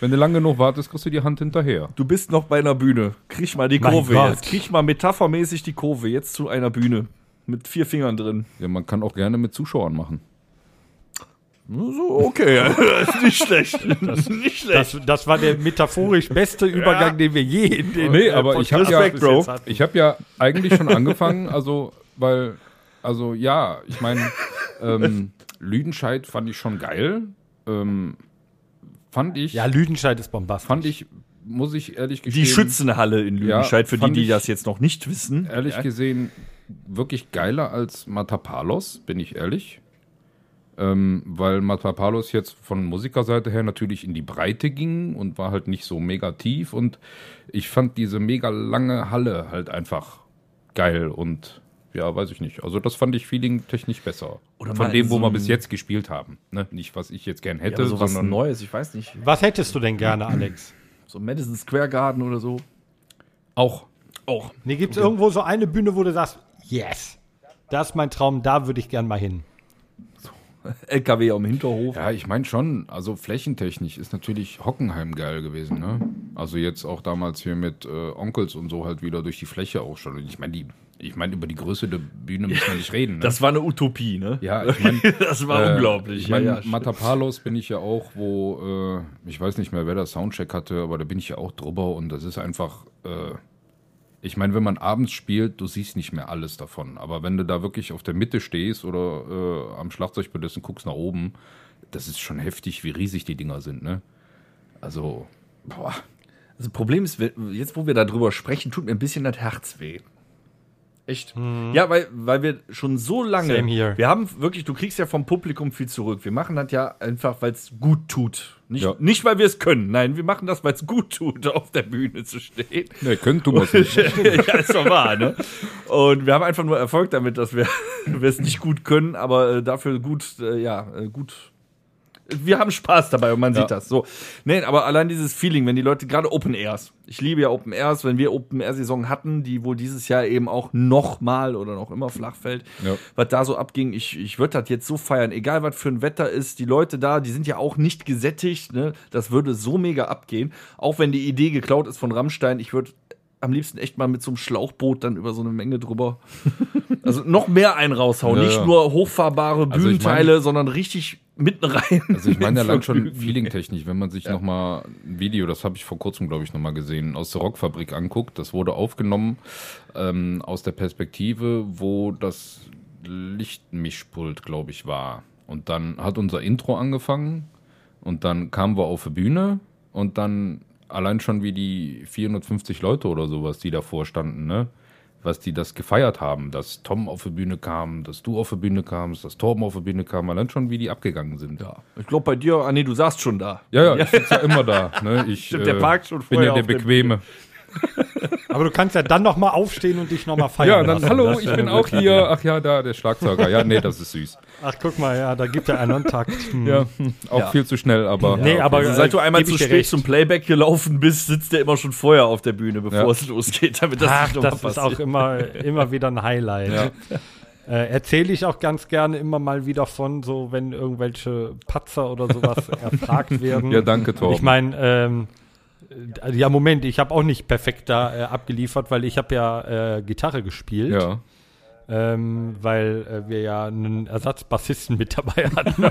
Speaker 4: Wenn du lange genug wartest, kriegst du die Hand hinterher.
Speaker 3: Du bist noch bei einer Bühne. Krieg mal die
Speaker 2: Mein
Speaker 3: Kurve
Speaker 2: Gott.
Speaker 3: jetzt. Krieg mal metaphermäßig die Kurve jetzt zu einer Bühne. Mit vier Fingern drin.
Speaker 4: Ja, man kann auch gerne mit Zuschauern machen.
Speaker 3: So, okay. ist nicht schlecht. nicht schlecht.
Speaker 2: Das, das war der metaphorisch beste Übergang, den wir je in den
Speaker 4: Nee,
Speaker 2: äh,
Speaker 4: aber ich habe ja, ich habe ja eigentlich schon angefangen, also weil, also ja, ich meine, ähm, Lüdenscheid fand ich schon geil. Ähm, fand ich,
Speaker 2: Ja, Lüdenscheid ist bombastisch.
Speaker 4: fand ich, muss ich ehrlich gestehen,
Speaker 3: die Schützenhalle in Lüdenscheid, für die, die das jetzt noch nicht wissen.
Speaker 4: ehrlich gesehen wirklich geiler als Matapalos, bin ich ehrlich. Ähm, weil Matapalos jetzt von Musikerseite her natürlich in die Breite ging und war halt nicht so mega tief und ich fand diese mega lange Halle halt einfach geil und ja, weiß ich nicht. Also das fand ich feeling-technisch besser.
Speaker 3: Oder
Speaker 4: Von dem, wo
Speaker 3: so
Speaker 4: wir bis jetzt gespielt haben. Ne? Nicht, was ich jetzt gern
Speaker 3: Ja,
Speaker 4: hätte,
Speaker 3: aber sowas
Speaker 4: sondern
Speaker 3: Neues, ich weiß nicht.
Speaker 2: Was hättest du denn gerne, Alex?
Speaker 3: So Madison Square Garden oder so.
Speaker 4: auch.
Speaker 3: Auch.
Speaker 2: Nee, gibt es irgendwo so eine Bühne, wo du sagst, yes, das ist mein Traum, da würde ich gern mal hin.
Speaker 3: LKW am Hinterhof.
Speaker 4: Ja, ich meine schon, also flächentechnisch ist natürlich Hockenheim geil gewesen, ne? Also jetzt auch damals hier mit äh, Onkels und so halt wieder durch die Fläche auch schon. Und ich meine, die, ich meine, über die Größe der Bühne müssen wir nicht reden. Ne?
Speaker 3: Das war eine Utopie, ne?
Speaker 4: ja, ich meine,
Speaker 3: Das war
Speaker 4: Äh,
Speaker 3: unglaublich.
Speaker 4: Ich meine,
Speaker 3: ja, ja.
Speaker 4: Matapalos bin ich ja auch, wo, äh, ich weiß nicht mehr, wer da Soundcheck hatte, aber da bin ich ja auch drüber und das ist einfach, äh, ich meine, wenn man abends spielt, du siehst nicht mehr alles davon. Aber wenn du da wirklich auf der Mitte stehst oder äh, am Schlagzeugpodest und guckst nach oben, das ist schon heftig, wie riesig die Dinger sind, ne? Also, boah.
Speaker 3: Also Problem ist, jetzt wo wir darüber sprechen, tut mir ein bisschen das Herz weh. Echt? Ja, weil, weil wir schon so lange.
Speaker 2: Same here.
Speaker 3: Wir haben wirklich, du kriegst ja vom Publikum viel zurück. Wir machen das ja einfach, weil es gut tut. Nicht,
Speaker 4: Ja.
Speaker 3: nicht weil wir es können. Nein, wir machen das, weil es gut tut, auf der Bühne zu stehen.
Speaker 4: Ne, können tun wir es nicht.
Speaker 3: ja, ist doch wahr, ne? Und wir haben einfach nur Erfolg damit, dass wir, wir es nicht gut können, aber äh, dafür gut, äh, ja, äh, gut. Wir haben Spaß dabei und man
Speaker 4: Ja.
Speaker 3: sieht das. So. Nee, aber allein dieses Feeling, wenn die Leute, gerade Open Airs. Ich liebe ja Open Airs, wenn wir Open Air Saison hatten, die wohl dieses Jahr eben auch noch mal oder noch immer flach fällt,
Speaker 4: Ja.
Speaker 3: was da so abging, ich, ich würde das jetzt so feiern, egal was für ein Wetter ist, die Leute da, die sind ja auch nicht gesättigt, ne? Das würde so mega abgehen. Auch wenn die Idee geklaut ist von Rammstein, ich würde am liebsten echt mal mit so einem Schlauchboot dann über so eine Menge drüber. Also noch mehr einen raushauen.
Speaker 4: Ja,
Speaker 3: nicht
Speaker 4: ja.
Speaker 3: nur hochfahrbare
Speaker 4: Also ich
Speaker 3: Bühnenteile, sondern richtig mitten rein.
Speaker 4: Also ich meine
Speaker 3: ins
Speaker 4: allein schon feelingtechnisch, wenn man sich noch mal ein Video, das habe ich vor kurzem, glaube ich, noch mal gesehen, aus der Rockfabrik anguckt. Das wurde aufgenommen ähm, aus der Perspektive, wo das Lichtmischpult, glaube ich, war. Und dann hat unser Intro angefangen und dann kamen wir auf die Bühne und dann allein schon wie die 450 Leute oder sowas, die davor standen, ne? was die das gefeiert haben, dass Tom auf die Bühne kam, dass du auf die Bühne kamst, dass Torben auf die Bühne kam, allein schon wie die abgegangen sind.
Speaker 3: Ja. Ich glaube bei dir, ah nee, du saßt schon da.
Speaker 4: Ja, ja, ich sitze ja immer da. Ne? Ich
Speaker 3: Stimmt, der parkt schon
Speaker 4: bin
Speaker 3: vorher
Speaker 4: ja der
Speaker 3: auf der
Speaker 4: Bequeme.
Speaker 2: Aber du kannst ja dann noch mal aufstehen und dich noch mal feiern
Speaker 4: Ja, dann
Speaker 2: lassen.
Speaker 4: hallo, ich bin auch hier. Ach ja, da, der Schlagzeuger. Ja, nee, das ist süß.
Speaker 2: Ach, guck mal, ja, da gibt er einen Takt. Hm.
Speaker 4: Ja, auch
Speaker 3: Ja.
Speaker 4: viel zu schnell, aber.
Speaker 2: Nee, aber
Speaker 3: Also seit du einmal zu spät
Speaker 2: recht.
Speaker 3: zum Playback gelaufen bist, sitzt der immer schon vorher auf der Bühne, bevor
Speaker 4: Ja.
Speaker 3: es losgeht, damit das
Speaker 2: Ach,
Speaker 3: nicht nochmal
Speaker 2: das ist
Speaker 3: passiert.
Speaker 2: auch immer, immer wieder ein Highlight. Äh, Erzähle ich auch ganz gerne immer mal wieder von, so wenn irgendwelche Patzer oder sowas erfragt werden.
Speaker 4: Ja, danke, Torben.
Speaker 2: Ich meine, ähm, äh, ja, Moment, ich habe auch nicht perfekt da äh, abgeliefert, weil ich habe ja äh, Gitarre gespielt.
Speaker 4: Ja.
Speaker 2: Ähm, weil äh, wir ja einen Ersatzbassisten mit dabei hatten.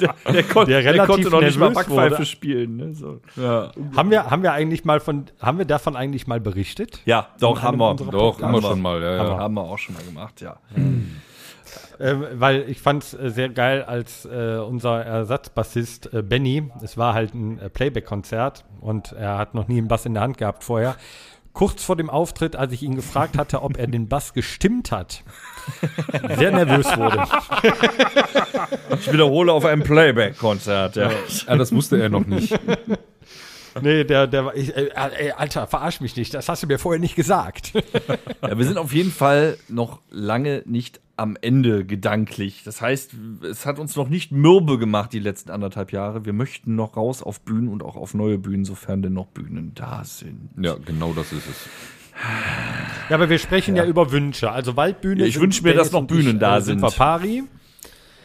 Speaker 3: der, kon
Speaker 2: der
Speaker 3: der,
Speaker 2: relativ
Speaker 3: konnte noch nicht mal Backpfeife
Speaker 2: wurde.
Speaker 3: spielen. Ne? So. Ja.
Speaker 2: haben wir, haben wir eigentlich mal von, haben wir davon eigentlich mal berichtet?
Speaker 3: ja, doch, haben wir.
Speaker 4: Doch,
Speaker 3: Haben
Speaker 4: immer
Speaker 3: wir.
Speaker 4: schon mal. Ja,
Speaker 3: Haben,
Speaker 4: ja.
Speaker 3: wir, haben wir auch schon mal gemacht, ja.
Speaker 2: Ähm, weil ich fand es äh, sehr geil, als äh, unser Ersatzbassist äh, Benny, es war halt ein äh, Playback-Konzert und er hat noch nie einen Bass in der Hand gehabt vorher. Kurz vor dem Auftritt, als ich ihn gefragt hatte, ob er den Bass gestimmt hat, sehr nervös wurde.
Speaker 3: Ich wiederhole auf einem Playback-Konzert, ja.
Speaker 4: ja, das wusste er noch nicht.
Speaker 2: Nee, der, der war, ich, äh, ey, Alter, verarsch mich nicht, das hast du mir vorher nicht gesagt.
Speaker 3: ja. Wir sind auf jeden Fall noch lange nicht am Ende gedanklich. Das heißt, es hat uns noch nicht mürbe gemacht die letzten anderthalb Jahre. Wir möchten noch raus auf Bühnen und auch auf neue Bühnen, sofern denn noch Bühnen da sind.
Speaker 4: Ja, genau das ist es.
Speaker 2: Ja, aber wir sprechen ja, über Wünsche. Also Waldbühne.
Speaker 3: Ja, ich
Speaker 2: sind
Speaker 3: wünsch mir, dass noch
Speaker 2: und ich,
Speaker 3: Bühnen da
Speaker 2: äh, sind.
Speaker 3: sind.
Speaker 2: wir pari.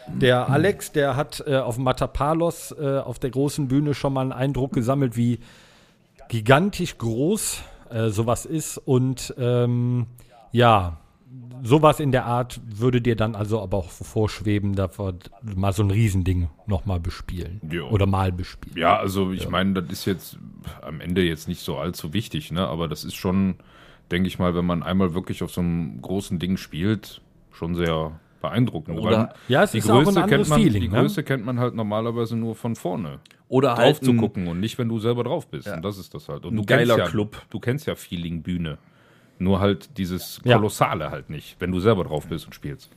Speaker 2: Der Alex, der hat äh, auf Matapalos äh, auf der großen Bühne schon mal einen Eindruck gesammelt, wie gigantisch groß äh, sowas ist. Und ähm, ja, sowas in der Art würde dir dann also aber auch vorschweben, da wir mal so ein Riesending nochmal bespielen.
Speaker 4: Jo.
Speaker 2: Oder mal bespielen.
Speaker 4: Ja, also ich meine, das ist jetzt am Ende jetzt nicht so allzu wichtig, ne? Aber das ist schon, denke ich mal, wenn man einmal wirklich auf so einem großen Ding spielt, schon sehr beeindruckend.
Speaker 3: Oder-
Speaker 2: Ja, es
Speaker 4: die
Speaker 2: ist auch ein
Speaker 4: Größe kennt man,
Speaker 2: Feeling,
Speaker 4: die
Speaker 2: ne?
Speaker 4: Größe kennt man halt normalerweise nur von vorne.
Speaker 3: Oder
Speaker 4: drauf
Speaker 3: halt
Speaker 4: zu gucken und nicht, wenn du selber drauf bist. Und das ist das halt. Und
Speaker 3: Ein
Speaker 4: du
Speaker 3: geiler
Speaker 4: kennst ja,
Speaker 3: Club.
Speaker 4: Du kennst ja Feeling Bühne. Nur halt dieses
Speaker 2: Ja.
Speaker 4: Kolossale halt nicht, wenn du selber drauf bist und spielst.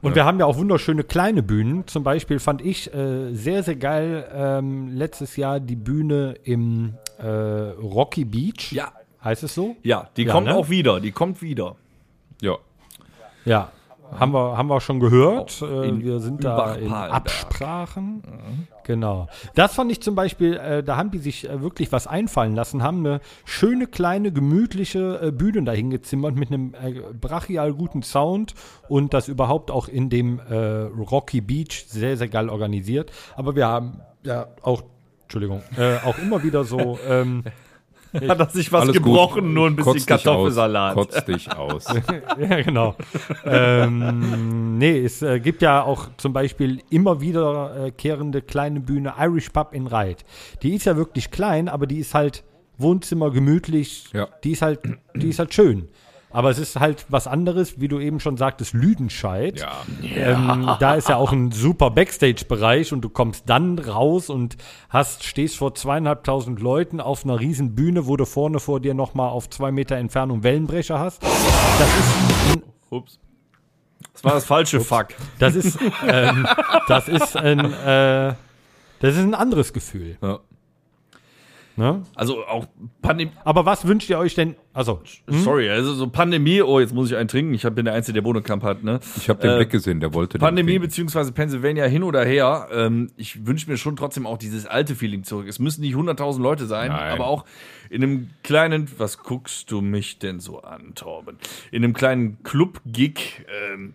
Speaker 2: Und wir haben ja auch wunderschöne kleine Bühnen. Zum Beispiel fand ich äh, sehr, sehr geil ähm, letztes Jahr die Bühne im äh, Rocky Beach.
Speaker 3: Ja,
Speaker 2: Heißt es so?
Speaker 3: Ja, die
Speaker 2: Ja,
Speaker 3: kommt
Speaker 2: ne?
Speaker 3: auch wieder. Die kommt wieder.
Speaker 4: Ja.
Speaker 2: Ja. Haben wir, haben wir schon gehört. Äh,
Speaker 3: in
Speaker 2: wir sind da in. Absprachen. Genau. Das fand ich zum Beispiel, äh, da haben die sich äh, wirklich was einfallen lassen, haben eine schöne, kleine, gemütliche äh, Bühne dahin gezimmert mit einem äh, brachial guten Sound und das überhaupt auch in dem äh, Rocky Beach sehr, sehr geil organisiert. Aber wir haben ja auch, Entschuldigung, äh, auch immer wieder so. Ähm,
Speaker 3: Hat er sich was
Speaker 4: Alles
Speaker 3: gebrochen,
Speaker 4: gut.
Speaker 3: nur ein bisschen
Speaker 4: Kotz dich
Speaker 3: Kartoffelsalat.
Speaker 4: Aus. Kotz dich aus.
Speaker 2: ja, genau. ähm, nee, es äh, gibt ja auch zum Beispiel immer wiederkehrende kleine Bühne Irish Pub in Reit. Die ist ja wirklich klein, aber die ist halt Wohnzimmer gemütlich.
Speaker 4: Ja.
Speaker 2: Die ist halt, die ist halt schön. Aber es ist halt was anderes, wie du eben schon sagtest, Lüdenscheid.
Speaker 4: Ja.
Speaker 2: Ähm, da ist ja auch ein super Backstage-Bereich und du kommst dann raus und hast, stehst vor zweieinhalbtausend Leuten auf einer riesen Bühne, wo du vorne vor dir nochmal auf zwei Meter Entfernung Wellenbrecher hast. Das ist ein
Speaker 3: Ups. Das war das falsche Fuck.
Speaker 2: das ist, ähm, das ist ein, äh, das ist ein anderes Gefühl.
Speaker 4: Ja.
Speaker 2: Ne?
Speaker 3: Also auch Pandemie.
Speaker 2: Aber was wünscht ihr euch denn? Also,
Speaker 3: Sorry, also so Pandemie. Oh, jetzt muss ich einen trinken. Ich bin der Einzige, der Bohnenkamp hat, ne?
Speaker 4: Ich habe den
Speaker 3: Äh,
Speaker 4: Blick gesehen, der wollte den
Speaker 3: Pandemie beziehungsweise Pennsylvania hin oder her. Ähm, ich wünsche mir schon trotzdem auch dieses alte Feeling zurück. Es müssen nicht 100.000 Leute sein,
Speaker 4: Nein.
Speaker 3: aber auch in einem kleinen, was guckst du mich denn so an, Torben? In einem kleinen Club-Gig, ähm,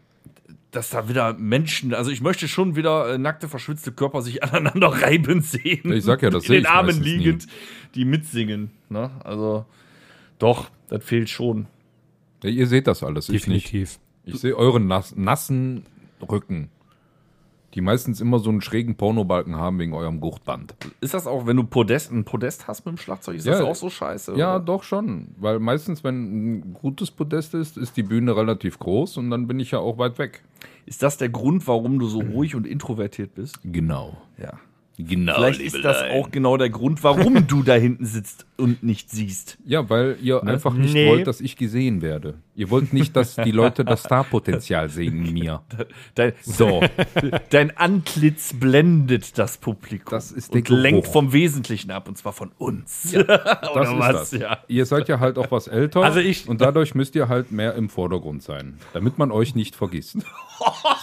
Speaker 3: dass da wieder Menschen, also ich möchte schon wieder äh, nackte, verschwitzte Körper sich aneinander reiben sehen.
Speaker 4: Ich sag ja, das
Speaker 3: In den
Speaker 4: ich
Speaker 3: Armen
Speaker 4: meistens nie.
Speaker 3: liegend, die mitsingen. Ne? Also doch, das fehlt schon.
Speaker 4: Ja, ihr seht das alles, ich
Speaker 2: definitiv.
Speaker 4: Ich sehe euren nass, nassen Rücken, die meistens immer so einen schrägen Pornobalken haben wegen eurem Gurtband.
Speaker 3: Ist das auch, wenn du Podest, ein Podest hast mit dem Schlagzeug, ist
Speaker 4: Ja.
Speaker 3: das auch so scheiße?
Speaker 4: Ja,
Speaker 3: oder?
Speaker 4: doch schon. Weil meistens, wenn ein gutes Podest ist, ist die Bühne relativ groß und dann bin ich ja auch weit weg.
Speaker 3: Ist das der Grund, warum du so ruhig und introvertiert bist?
Speaker 4: Genau.
Speaker 3: Ja.
Speaker 4: Genau.
Speaker 3: Vielleicht ist das auch genau der Grund, warum du da hinten sitzt und nicht siehst.
Speaker 4: Ja, weil ihr einfach nicht
Speaker 2: Nee.
Speaker 4: wollt, dass ich gesehen werde. Ihr wollt nicht, dass die Leute das Starpotenzial sehen in mir.
Speaker 3: Dein,
Speaker 4: So.
Speaker 3: dein Antlitz blendet das Publikum.
Speaker 4: Das ist der
Speaker 3: und lenkt vom Wesentlichen ab, und zwar von uns.
Speaker 4: Das
Speaker 3: Oder
Speaker 4: ist
Speaker 3: was?
Speaker 4: das.
Speaker 3: Ja.
Speaker 4: Ihr seid ja halt auch was älter.
Speaker 2: Also ich-
Speaker 4: und dadurch müsst ihr halt mehr im Vordergrund sein, damit man euch nicht vergisst.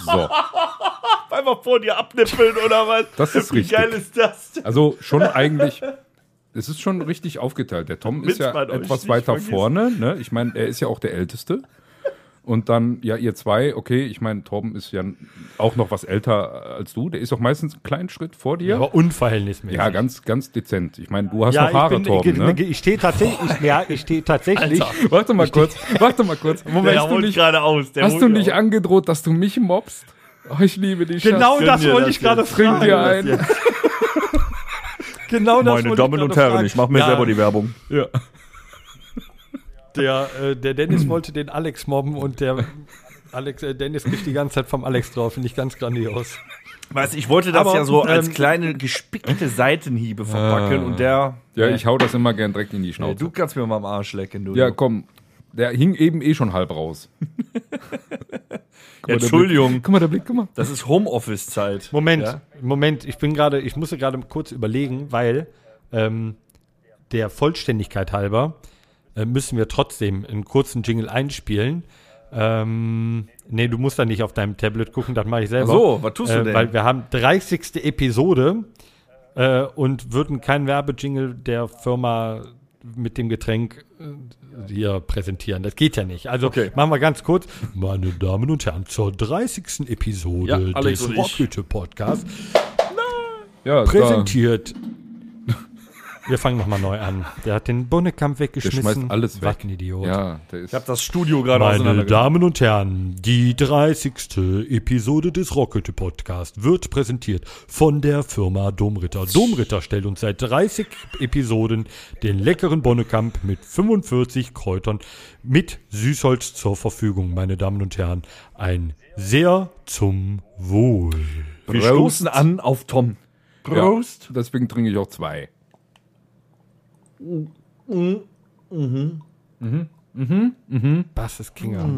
Speaker 4: So.
Speaker 3: Einfach vor dir abnippeln oder was?
Speaker 4: Das ist
Speaker 3: Wie
Speaker 4: richtig.
Speaker 3: geil ist das? denn?
Speaker 4: Also schon eigentlich. Es ist schon richtig aufgeteilt. Der Tom ist ja etwas weiter vorne. Ne? Ich meine, er ist ja auch der Älteste. Und dann, ja, ihr zwei, okay, ich meine, Torben ist ja auch noch was älter als du. Der ist auch meistens einen kleinen Schritt vor dir.
Speaker 2: Aber unverhältnismäßig.
Speaker 4: Ja, ganz, ganz dezent. Ich meine, du hast
Speaker 2: Ja,
Speaker 4: noch Haare,
Speaker 2: ich, bin,
Speaker 4: Torben,
Speaker 2: ich,
Speaker 4: ne?
Speaker 2: ich stehe tatsächlich, ich, ja, ich stehe tatsächlich.
Speaker 4: Warte mal kurz, warte mal kurz.
Speaker 3: Der
Speaker 4: hast du
Speaker 3: holt
Speaker 4: nicht,
Speaker 3: gerade aus. Der
Speaker 4: hast
Speaker 3: holt
Speaker 4: du nicht
Speaker 3: aus.
Speaker 4: angedroht, dass du mich mobst? Oh, ich liebe dich.
Speaker 2: Genau
Speaker 3: Gönn
Speaker 2: das wollte ich gerade fragen.
Speaker 4: dir ein.
Speaker 2: Genau das
Speaker 3: Meine
Speaker 2: wollte
Speaker 3: Damen
Speaker 2: ich
Speaker 3: und Herren,
Speaker 2: fragen.
Speaker 3: ich mache mir
Speaker 2: Ja,
Speaker 3: selber die Werbung.
Speaker 4: Ja.
Speaker 2: Der, äh, der Dennis wollte den Alex mobben und der Alex, äh, Dennis kriegt die ganze Zeit vom Alex drauf. Finde ich ganz grandios.
Speaker 3: Weißt, ich wollte das
Speaker 2: Aber,
Speaker 3: ja so als
Speaker 2: ähm,
Speaker 3: kleine gespickte Seitenhiebe verpacken und der.
Speaker 4: Ja, ich hau das immer gern direkt in die Schnauze.
Speaker 3: du kannst mir mal am Arsch lecken, du.
Speaker 4: Ja, komm. Der hing eben eh schon halb raus.
Speaker 3: Entschuldigung.
Speaker 4: Guck mal, der Blick, guck mal.
Speaker 3: Das ist Homeoffice-Zeit.
Speaker 2: Moment,
Speaker 3: Ja?
Speaker 2: Moment, ich bin gerade, ich musste gerade kurz überlegen, weil ähm, der Vollständigkeit halber äh, müssen wir trotzdem einen kurzen Jingle einspielen. Ähm, nee, du musst da nicht auf deinem Tablet gucken, das mache ich selber.
Speaker 3: Ach so, was tust du
Speaker 2: äh,
Speaker 3: denn?
Speaker 2: Weil wir haben 30. Episode äh, und würden keinen Werbejingle der Firma mit dem Getränk äh, hier präsentieren. Das geht ja nicht. Also
Speaker 3: Okay.
Speaker 2: machen wir ganz kurz. Meine Damen und Herren, zur 30. Episode
Speaker 3: Ja,
Speaker 2: des. Rockhütte Podcasts
Speaker 4: Ja,
Speaker 2: präsentiert. Wir fangen nochmal neu an. Der hat den Bonnekamp
Speaker 4: Da, der
Speaker 2: weggeschmissen.
Speaker 4: schmeißt alles weg.
Speaker 2: ein Idiot.
Speaker 4: Ja, der ist.
Speaker 3: Ich habe das Studio gerade
Speaker 2: Meine. Damen und Herren, die 30. Episode des Rockhütte Podcast wird präsentiert von der Firma Domritter. Domritter stellt uns seit 30 Episoden den leckeren Bonnekamp mit 45 Kräutern mit Süßholz zur Verfügung, meine Damen und Herren. Ein sehr zum Wohl.
Speaker 3: Wir stoßen an auf Tom.
Speaker 4: ja,
Speaker 3: Prost.
Speaker 4: deswegen trinke ich auch zwei.
Speaker 2: Was ist Kinger?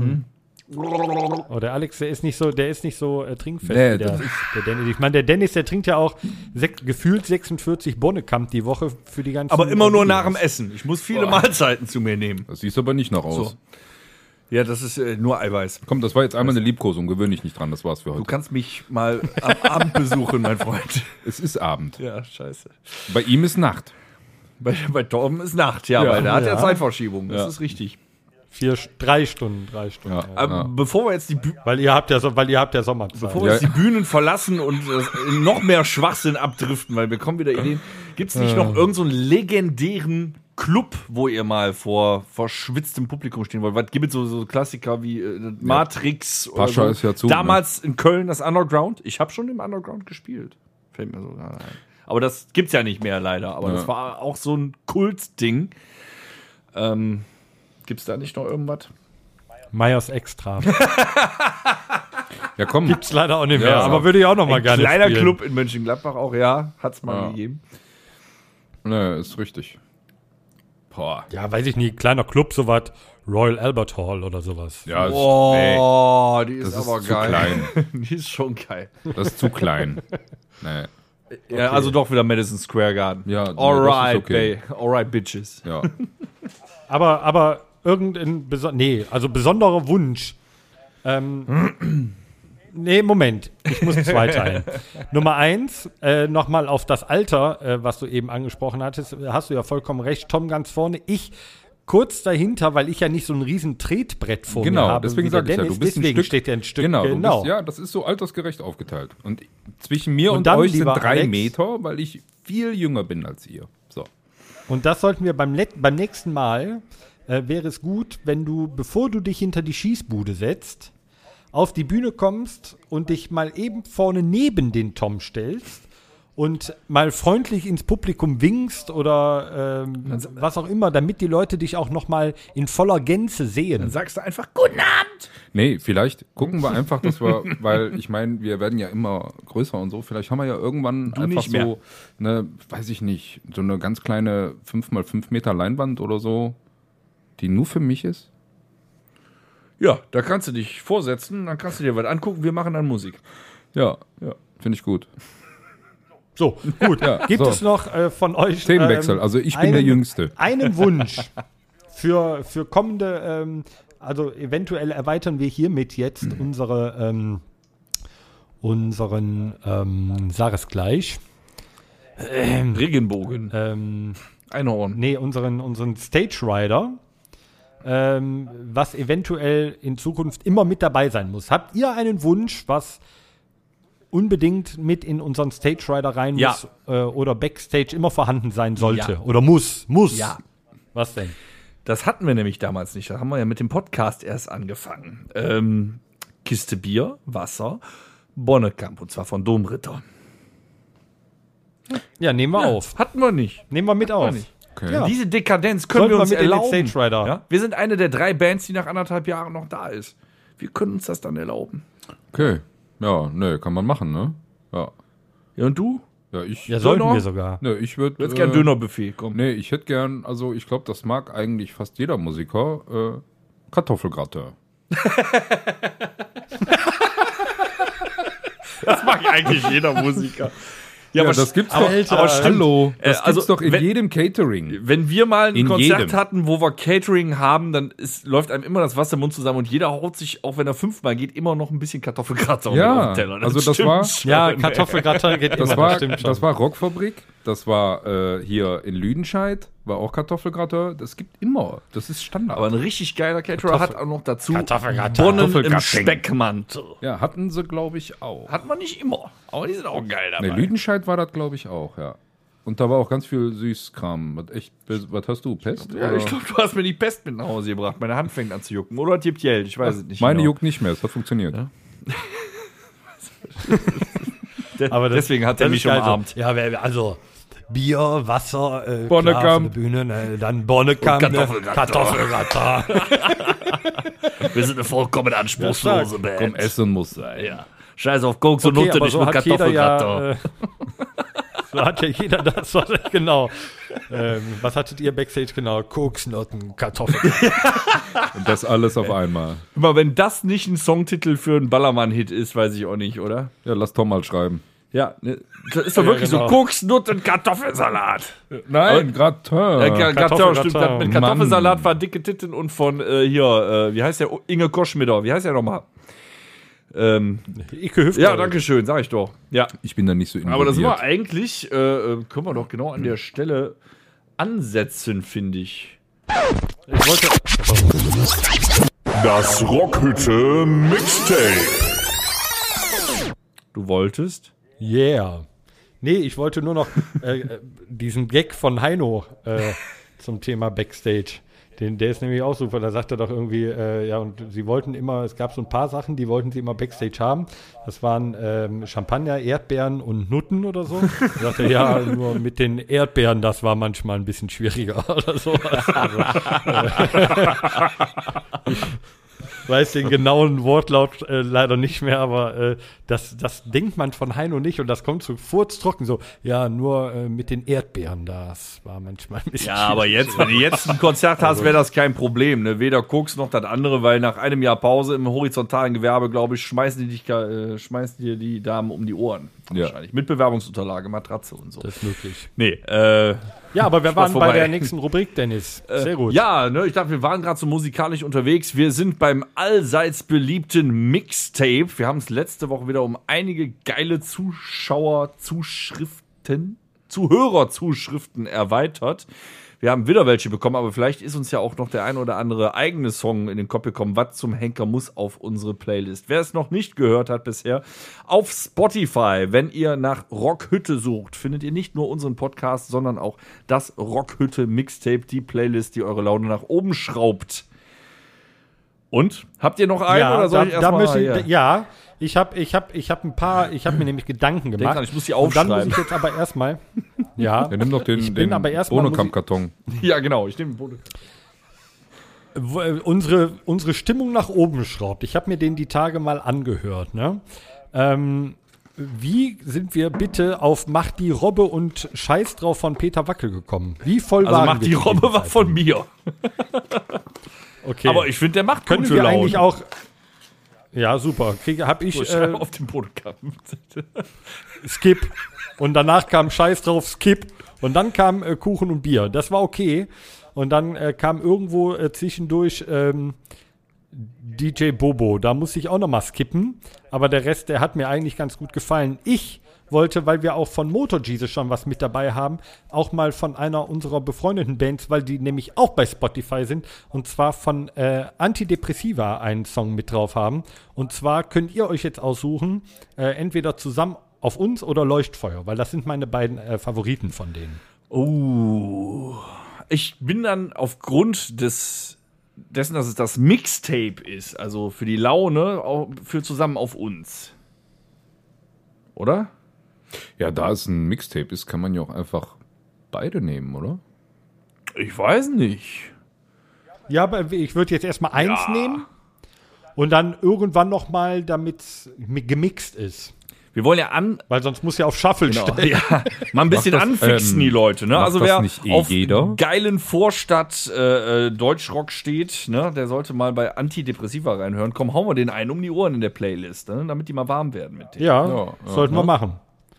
Speaker 2: Oh, der Alex, der ist nicht so, der ist nicht so äh, trinkfest
Speaker 4: Nee,
Speaker 2: wie der,
Speaker 4: das
Speaker 2: der Dennis. Ich meine, der Dennis, der trinkt ja auch sech, gefühlt 46 Bonnekamp die Woche für die ganzen.
Speaker 3: Aber immer nur nach dem. Essen. Ich muss viele Mahlzeiten zu mir nehmen.
Speaker 4: Das siehst aber nicht noch aus.
Speaker 3: So. Ja, das ist äh, nur Eiweiß.
Speaker 4: Komm, das war jetzt einmal eine Liebkosung. Gewöhn dich nicht dran. Das war's für
Speaker 3: Du
Speaker 4: heute.
Speaker 3: kannst mich mal am Abend besuchen, mein Freund.
Speaker 4: Es ist Abend.
Speaker 3: Ja, scheiße.
Speaker 4: Bei ihm ist Nacht.
Speaker 3: Bei, bei Torben ist Nacht, ja,
Speaker 4: Ja.
Speaker 3: weil der hat ja
Speaker 2: Ja.
Speaker 3: Zeitverschiebung. Das
Speaker 4: Ja.
Speaker 3: ist richtig.
Speaker 2: Vier, drei Stunden, drei Stunden.
Speaker 4: Ja.
Speaker 2: Ja.
Speaker 3: Aber bevor wir jetzt die, Bü
Speaker 2: Weil ihr habt ja so, weil ihr habt ja Sommerzeit.
Speaker 3: bevor wir
Speaker 4: Ja.
Speaker 3: jetzt die Bühnen verlassen und äh, in noch mehr Schwachsinn abdriften, weil wir kommen wieder Ideen. Gibt es nicht noch irgendeinen so einen legendären Club, wo ihr mal vor verschwitztem Publikum stehen wollt? Was gibt es so, so Klassiker wie äh, Matrix oder
Speaker 4: Pascha
Speaker 3: so?
Speaker 4: ist ja zu, ne?
Speaker 3: Damals in Köln das Underground. Ich habe schon im Underground gespielt. Fällt mir so gerade ein. Aber das gibt's ja nicht mehr leider. Aber
Speaker 4: Ja.
Speaker 3: das war auch so ein Kultding. Ähm, gibt's da nicht noch irgendwas?
Speaker 2: Meyers Extra.
Speaker 4: Ja, komm.
Speaker 2: Gibt's leider auch nicht mehr,
Speaker 4: Ja.
Speaker 2: aber würde ich auch noch mal
Speaker 3: Ein
Speaker 2: gerne
Speaker 3: kleiner. Club in Mönchengladbach auch, ja. Hat's mal
Speaker 4: Ja.
Speaker 3: gegeben.
Speaker 4: Ne, ist richtig. Boah.
Speaker 2: Ja, weiß ich nicht, kleiner Club, sowas. Royal Albert Hall oder sowas.
Speaker 4: Ja, ist, nee,
Speaker 3: Oh, die ist
Speaker 4: das ist
Speaker 3: aber
Speaker 4: zu
Speaker 3: geil.
Speaker 4: klein.
Speaker 3: die ist schon geil.
Speaker 4: Das ist zu klein. Nee.
Speaker 3: Ja, also doch wieder Madison Square Garden.
Speaker 4: Ja, nee,
Speaker 3: alright,
Speaker 4: okay.
Speaker 3: babe. Alright, bitches.
Speaker 4: Ja.
Speaker 2: Aber, aber irgendein beso nee, also besonderer Wunsch. Ähm, nee, Moment, ich muss zweiteilen. Nummer eins, äh, nochmal auf das Alter, äh, was du eben angesprochen hattest, hast du ja vollkommen recht, Tom ganz vorne. Ich kurz dahinter, weil ich ja nicht so ein riesen Tretbrett vor
Speaker 4: Genau,
Speaker 2: mir habe.
Speaker 4: deswegen sage ich ja, du bist ein
Speaker 2: deswegen
Speaker 4: Stück-
Speaker 2: steht ja ein Stück.
Speaker 4: Genau,
Speaker 2: genau.
Speaker 4: Bist, ja, das ist so altersgerecht aufgeteilt. Und zwischen mir
Speaker 2: Und
Speaker 4: und,
Speaker 2: dann,
Speaker 4: euch sind drei
Speaker 2: Alex-
Speaker 4: Meter, weil ich viel jünger bin als ihr. So.
Speaker 2: Und das sollten wir beim, beim nächsten Mal, äh, wäre es gut, wenn du, bevor du dich hinter die Schießbude setzt, auf die Bühne kommst und dich mal eben vorne neben den Tom stellst und mal freundlich ins Publikum winkst oder ähm, was auch immer, damit die Leute dich auch noch mal in voller Gänze sehen.
Speaker 3: Sagst du einfach Guten Abend.
Speaker 4: Nee, vielleicht gucken wir einfach, dass wir, weil ich meine, wir werden ja immer größer und so, vielleicht haben wir ja irgendwann einfach
Speaker 3: nicht mehr.
Speaker 4: so eine, weiß ich nicht, so eine ganz kleine 5x5 Meter Leinwand oder so, die nur für mich ist.
Speaker 3: Ja, da kannst du dich vorsetzen, dann kannst du dir was angucken. Wir machen dann Musik.
Speaker 4: Ja,
Speaker 3: Ja.
Speaker 4: finde ich gut.
Speaker 2: So, gut.
Speaker 4: Ja,
Speaker 2: Gibt
Speaker 4: so.
Speaker 2: es noch äh, von euch
Speaker 4: Themenwechsel, also ich bin der Jüngste.
Speaker 2: einen Wunsch für, für kommende, ähm, also eventuell erweitern wir hiermit jetzt
Speaker 4: Mhm.
Speaker 2: unsere, ähm, unseren, ähm, sag es gleich,
Speaker 3: Regenbogen.
Speaker 2: ähm,
Speaker 3: Einhorn.
Speaker 2: nee, unseren, unseren Stage Rider, ähm, was eventuell in Zukunft immer mit dabei sein muss. Habt ihr einen Wunsch, was unbedingt mit in unseren Stage Rider rein
Speaker 3: Ja.
Speaker 2: muss äh, oder Backstage immer vorhanden sein sollte
Speaker 3: Ja.
Speaker 2: oder muss? Muss.
Speaker 3: Ja.
Speaker 2: Was denn?
Speaker 3: Das hatten wir nämlich damals nicht. Da haben wir ja mit dem Podcast erst angefangen. Ähm, Kiste Bier, Wasser, Bonnekamp und zwar von Domritter.
Speaker 2: Ja, nehmen wir auf.
Speaker 3: Hatten wir nicht.
Speaker 2: Nehmen wir mit auf.
Speaker 3: nicht.
Speaker 4: Okay.
Speaker 2: Ja.
Speaker 3: Diese Dekadenz können
Speaker 2: Sollten
Speaker 3: wir
Speaker 2: wir
Speaker 3: uns
Speaker 2: den
Speaker 3: erlauben.
Speaker 2: Stage Rider.
Speaker 3: Ja? Wir sind eine der drei Bands, die nach anderthalb Jahren noch da ist. Wir können uns das dann erlauben.
Speaker 4: Okay. Ja, ne, kann man machen, ne? Ja.
Speaker 3: Ja, und du?
Speaker 4: Ja, ich.
Speaker 2: Ja, sollten
Speaker 3: Döner?
Speaker 2: wir sogar.
Speaker 4: Ne, ich würde.
Speaker 3: Du hättest gern Dönerbuffet, komm.
Speaker 4: Nee, ich hätte gern, also ich glaube, das mag eigentlich fast jeder Musiker, äh, Kartoffelgratin.
Speaker 3: Das mag eigentlich jeder Musiker. Ja, aber,
Speaker 4: das gibt's
Speaker 3: aber,
Speaker 4: doch.
Speaker 3: aber stimmt.
Speaker 4: Hallo,
Speaker 3: Äh,
Speaker 4: das
Speaker 3: also,
Speaker 4: gibt's doch in
Speaker 3: wenn-
Speaker 4: jedem Catering.
Speaker 3: Wenn wir mal ein
Speaker 4: In
Speaker 3: Konzert
Speaker 4: jedem.
Speaker 3: hatten, wo wir Catering haben, dann ist, läuft einem immer das Wasser im Mund zusammen und jeder haut sich, auch wenn er fünfmal geht, immer noch ein bisschen Kartoffelgratin
Speaker 4: Ja,
Speaker 3: auf den Teller.
Speaker 4: also das war-
Speaker 3: schon.
Speaker 2: Ja, Kartoffelgratin geht
Speaker 4: Das
Speaker 2: immer,
Speaker 4: war,
Speaker 2: stimmt schon.
Speaker 4: das war Rockfabrik, das war äh, hier in Lüdenscheid, war auch Kartoffelgratin. Das gibt immer, das ist Standard.
Speaker 3: Aber ein richtig geiler Caterer hat auch noch dazu
Speaker 2: Kartoffelgratin.
Speaker 3: Bonnen im
Speaker 4: Kartoffelgratin.
Speaker 3: Speckmantel.
Speaker 4: ja, hatten sie, glaube ich, auch.
Speaker 3: Hat man nicht immer, aber die sind auch geil dabei.
Speaker 4: Ne, Lüdenscheid war das, glaube ich, auch, ja. Und da war auch ganz viel Süßkram. Was, echt, was hast du, Pest?
Speaker 3: ja, ich glaube, du hast mir die Pest mit nach Hause gebracht. Meine Hand fängt an zu jucken. Oder es gibt Geld, ich weiß es nicht.
Speaker 4: Meine
Speaker 3: genau.
Speaker 4: juckt nicht mehr, es hat funktioniert.
Speaker 3: De
Speaker 2: Aber das-
Speaker 3: deswegen hat er mich umarmt.
Speaker 2: Ja, wer- also Bier, Wasser, äh,
Speaker 4: Bonnekamp.
Speaker 2: Bühne, ne, dann Bonnekamp,
Speaker 3: Und
Speaker 2: ne.
Speaker 3: Kartoffelgratin. Wir sind eine vollkommen anspruchslose Band.
Speaker 4: Komm, Essen muss sein.
Speaker 3: Ja. Scheiß auf Koks und Nutte, nicht
Speaker 2: so
Speaker 3: mit
Speaker 2: äh, so hat ja jeder das, was genau. ähm, was hattet ihr Backstage genau? Koksnoten, Kartoffeln.
Speaker 4: Und das alles auf einmal.
Speaker 3: Immer wenn das nicht ein Songtitel für einen Ballermann-Hit ist, weiß ich auch nicht, oder?
Speaker 4: Ja, lass Tom mal schreiben.
Speaker 3: Ja, ne, das ist doch
Speaker 2: Ja,
Speaker 3: wirklich
Speaker 2: genau.
Speaker 3: so Koks, Nutten, Kartoffelsalat.
Speaker 4: Nein, Gratin.
Speaker 3: Äh, Ka- Kartoffel, stimmt,
Speaker 2: Gratin.
Speaker 3: mit Kartoffelsalat war dicke Titten und von äh, hier, äh, wie heißt der? Inge Koschmider, wie heißt der nochmal? Ähm,
Speaker 2: Ike Hüfte.
Speaker 3: ja, danke schön, sag ich doch. Ja,
Speaker 4: Ich bin da nicht so involviert.
Speaker 3: aber das war eigentlich, äh, äh, können wir doch genau an der Stelle ansetzen, finde ich.
Speaker 2: Ich wollte,
Speaker 1: Das Rockhütte Mixtape.
Speaker 3: Du wolltest?
Speaker 2: Yeah. Nee, ich wollte nur noch äh, äh, diesen Gag von Heino äh, zum Thema Backstage. Den, der ist nämlich auch super. Da sagt er doch irgendwie, äh, ja, und sie wollten immer, es gab so ein paar Sachen, die wollten sie immer Backstage haben. Das waren ähm, Champagner, Erdbeeren und Nutten oder so. Da sagte er, ja, nur mit den Erdbeeren, das war manchmal ein bisschen schwieriger oder so. Also, äh, weiß den genauen Wortlaut äh, leider nicht mehr, aber äh, das, das denkt man von Heino nicht und das kommt so furztrocken so, ja, nur äh, mit den Erdbeeren, das war manchmal ein bisschen
Speaker 3: Ja, aber jetzt, wenn du jetzt ein Konzert hast, wäre das kein Problem. Ne? Weder Koks noch das andere, weil nach einem Jahr Pause im horizontalen Gewerbe, glaube ich, schmeißen die dich, äh, schmeißen dir die Damen um die Ohren.
Speaker 4: Ja.
Speaker 3: Wahrscheinlich. Mit Bewerbungsunterlage, Matratze und so.
Speaker 2: Das ist möglich.
Speaker 3: Nee, äh,
Speaker 2: Ja, aber wir waren
Speaker 3: vorbei.
Speaker 2: bei der nächsten Rubrik, Dennis. Sehr gut.
Speaker 3: Ja, ne, ich dachte, wir waren gerade so musikalisch unterwegs. Wir sind beim allseits beliebten Mixtape. Wir haben es letzte Woche wieder um einige geile Zuschauerzuschriften, Zuhörerzuschriften erweitert. Wir haben wieder welche bekommen, aber vielleicht ist uns ja auch noch der ein oder andere eigene Song in den Kopf gekommen. Was zum Henker muss auf unsere Playlist? Wer es noch nicht gehört hat bisher, auf Spotify, wenn ihr nach Rockhütte sucht, findet ihr nicht nur unseren Podcast, sondern auch das Rockhütte Mixtape, die Playlist, die eure Laune nach oben schraubt. Und habt ihr noch einen
Speaker 2: ja,
Speaker 3: oder soll
Speaker 2: da,
Speaker 3: ich erstmal?
Speaker 2: müssen,
Speaker 3: ja.
Speaker 2: ja, ich habe ich hab, ich hab ein paar, ich habe mir nämlich Gedanken gemacht.
Speaker 3: dran, ich muss die
Speaker 2: Und dann muss
Speaker 3: aufschreiben.
Speaker 2: ich jetzt aber erstmal, ja,
Speaker 4: Ja, nimm doch den,
Speaker 2: Ich bin
Speaker 4: den
Speaker 2: aber erstmal
Speaker 4: Bonokamp-Karton.
Speaker 3: ja, genau. Ich nehme
Speaker 2: wo- äh, unsere, unsere Stimmung nach oben schraubt. Ich habe mir den die Tage mal angehört. Ne? Ähm, wie sind wir bitte auf Macht die Robbe und Scheiß drauf von Peter Wackel gekommen? Wie voll
Speaker 3: Also
Speaker 2: waren
Speaker 3: macht
Speaker 2: wir
Speaker 3: die Robbe war von mir.
Speaker 2: Okay.
Speaker 3: Aber ich finde, der macht
Speaker 2: können
Speaker 3: gute
Speaker 2: wir
Speaker 3: Laune.
Speaker 2: eigentlich auch. Ja, super. Kriege, hab ich
Speaker 3: So,
Speaker 2: äh,
Speaker 3: auf den Bodenkampf.
Speaker 2: Skip. Und danach kam Scheiß drauf, Skip. Und dann kam äh, Kuchen und Bier. Das war okay. Und dann äh, kam irgendwo äh, zwischendurch ähm, DJ Bobo. Da muss ich auch noch mal skippen. Aber der Rest, der hat mir eigentlich ganz gut gefallen. Ich wollte, weil wir auch von Motor Jesus schon was mit dabei haben, auch mal von einer unserer befreundeten Bands, weil die nämlich auch bei Spotify sind, und zwar von äh, Antidepressiva einen Song mit drauf haben. Und zwar könnt ihr euch jetzt aussuchen, äh, entweder zusammen auf uns oder Leuchtfeuer, weil das sind meine beiden äh, Favoriten von denen.
Speaker 3: Oh. Ich bin dann aufgrund des dessen, dass es das Mixtape ist, also für die Laune, auch für zusammen auf uns. Oder?
Speaker 4: Ja, da es ein Mixtape ist, kann man ja auch einfach beide nehmen, oder?
Speaker 3: Ich weiß nicht.
Speaker 2: Ja, aber ich würde jetzt erstmal eins nehmen und dann irgendwann noch mal, damit es gemixt ist.
Speaker 3: Wir wollen ja an,
Speaker 2: Weil sonst muss ja auf Shuffle stellen.
Speaker 3: ja, mal ein bisschen
Speaker 4: das,
Speaker 3: anfixen,
Speaker 4: ähm,
Speaker 3: die Leute. Ne? Also wer
Speaker 4: nicht eh
Speaker 3: auf
Speaker 4: jeder?
Speaker 3: geilen Vorstadt äh, äh, Deutschrock steht, ne, der sollte mal bei Antidepressiva reinhören. Komm, hauen wir den einen um die Ohren in der Playlist, ne, damit die mal warm werden mit dem.
Speaker 2: Ja,
Speaker 4: Ja, ja,
Speaker 2: sollten wir
Speaker 4: ne?
Speaker 2: machen.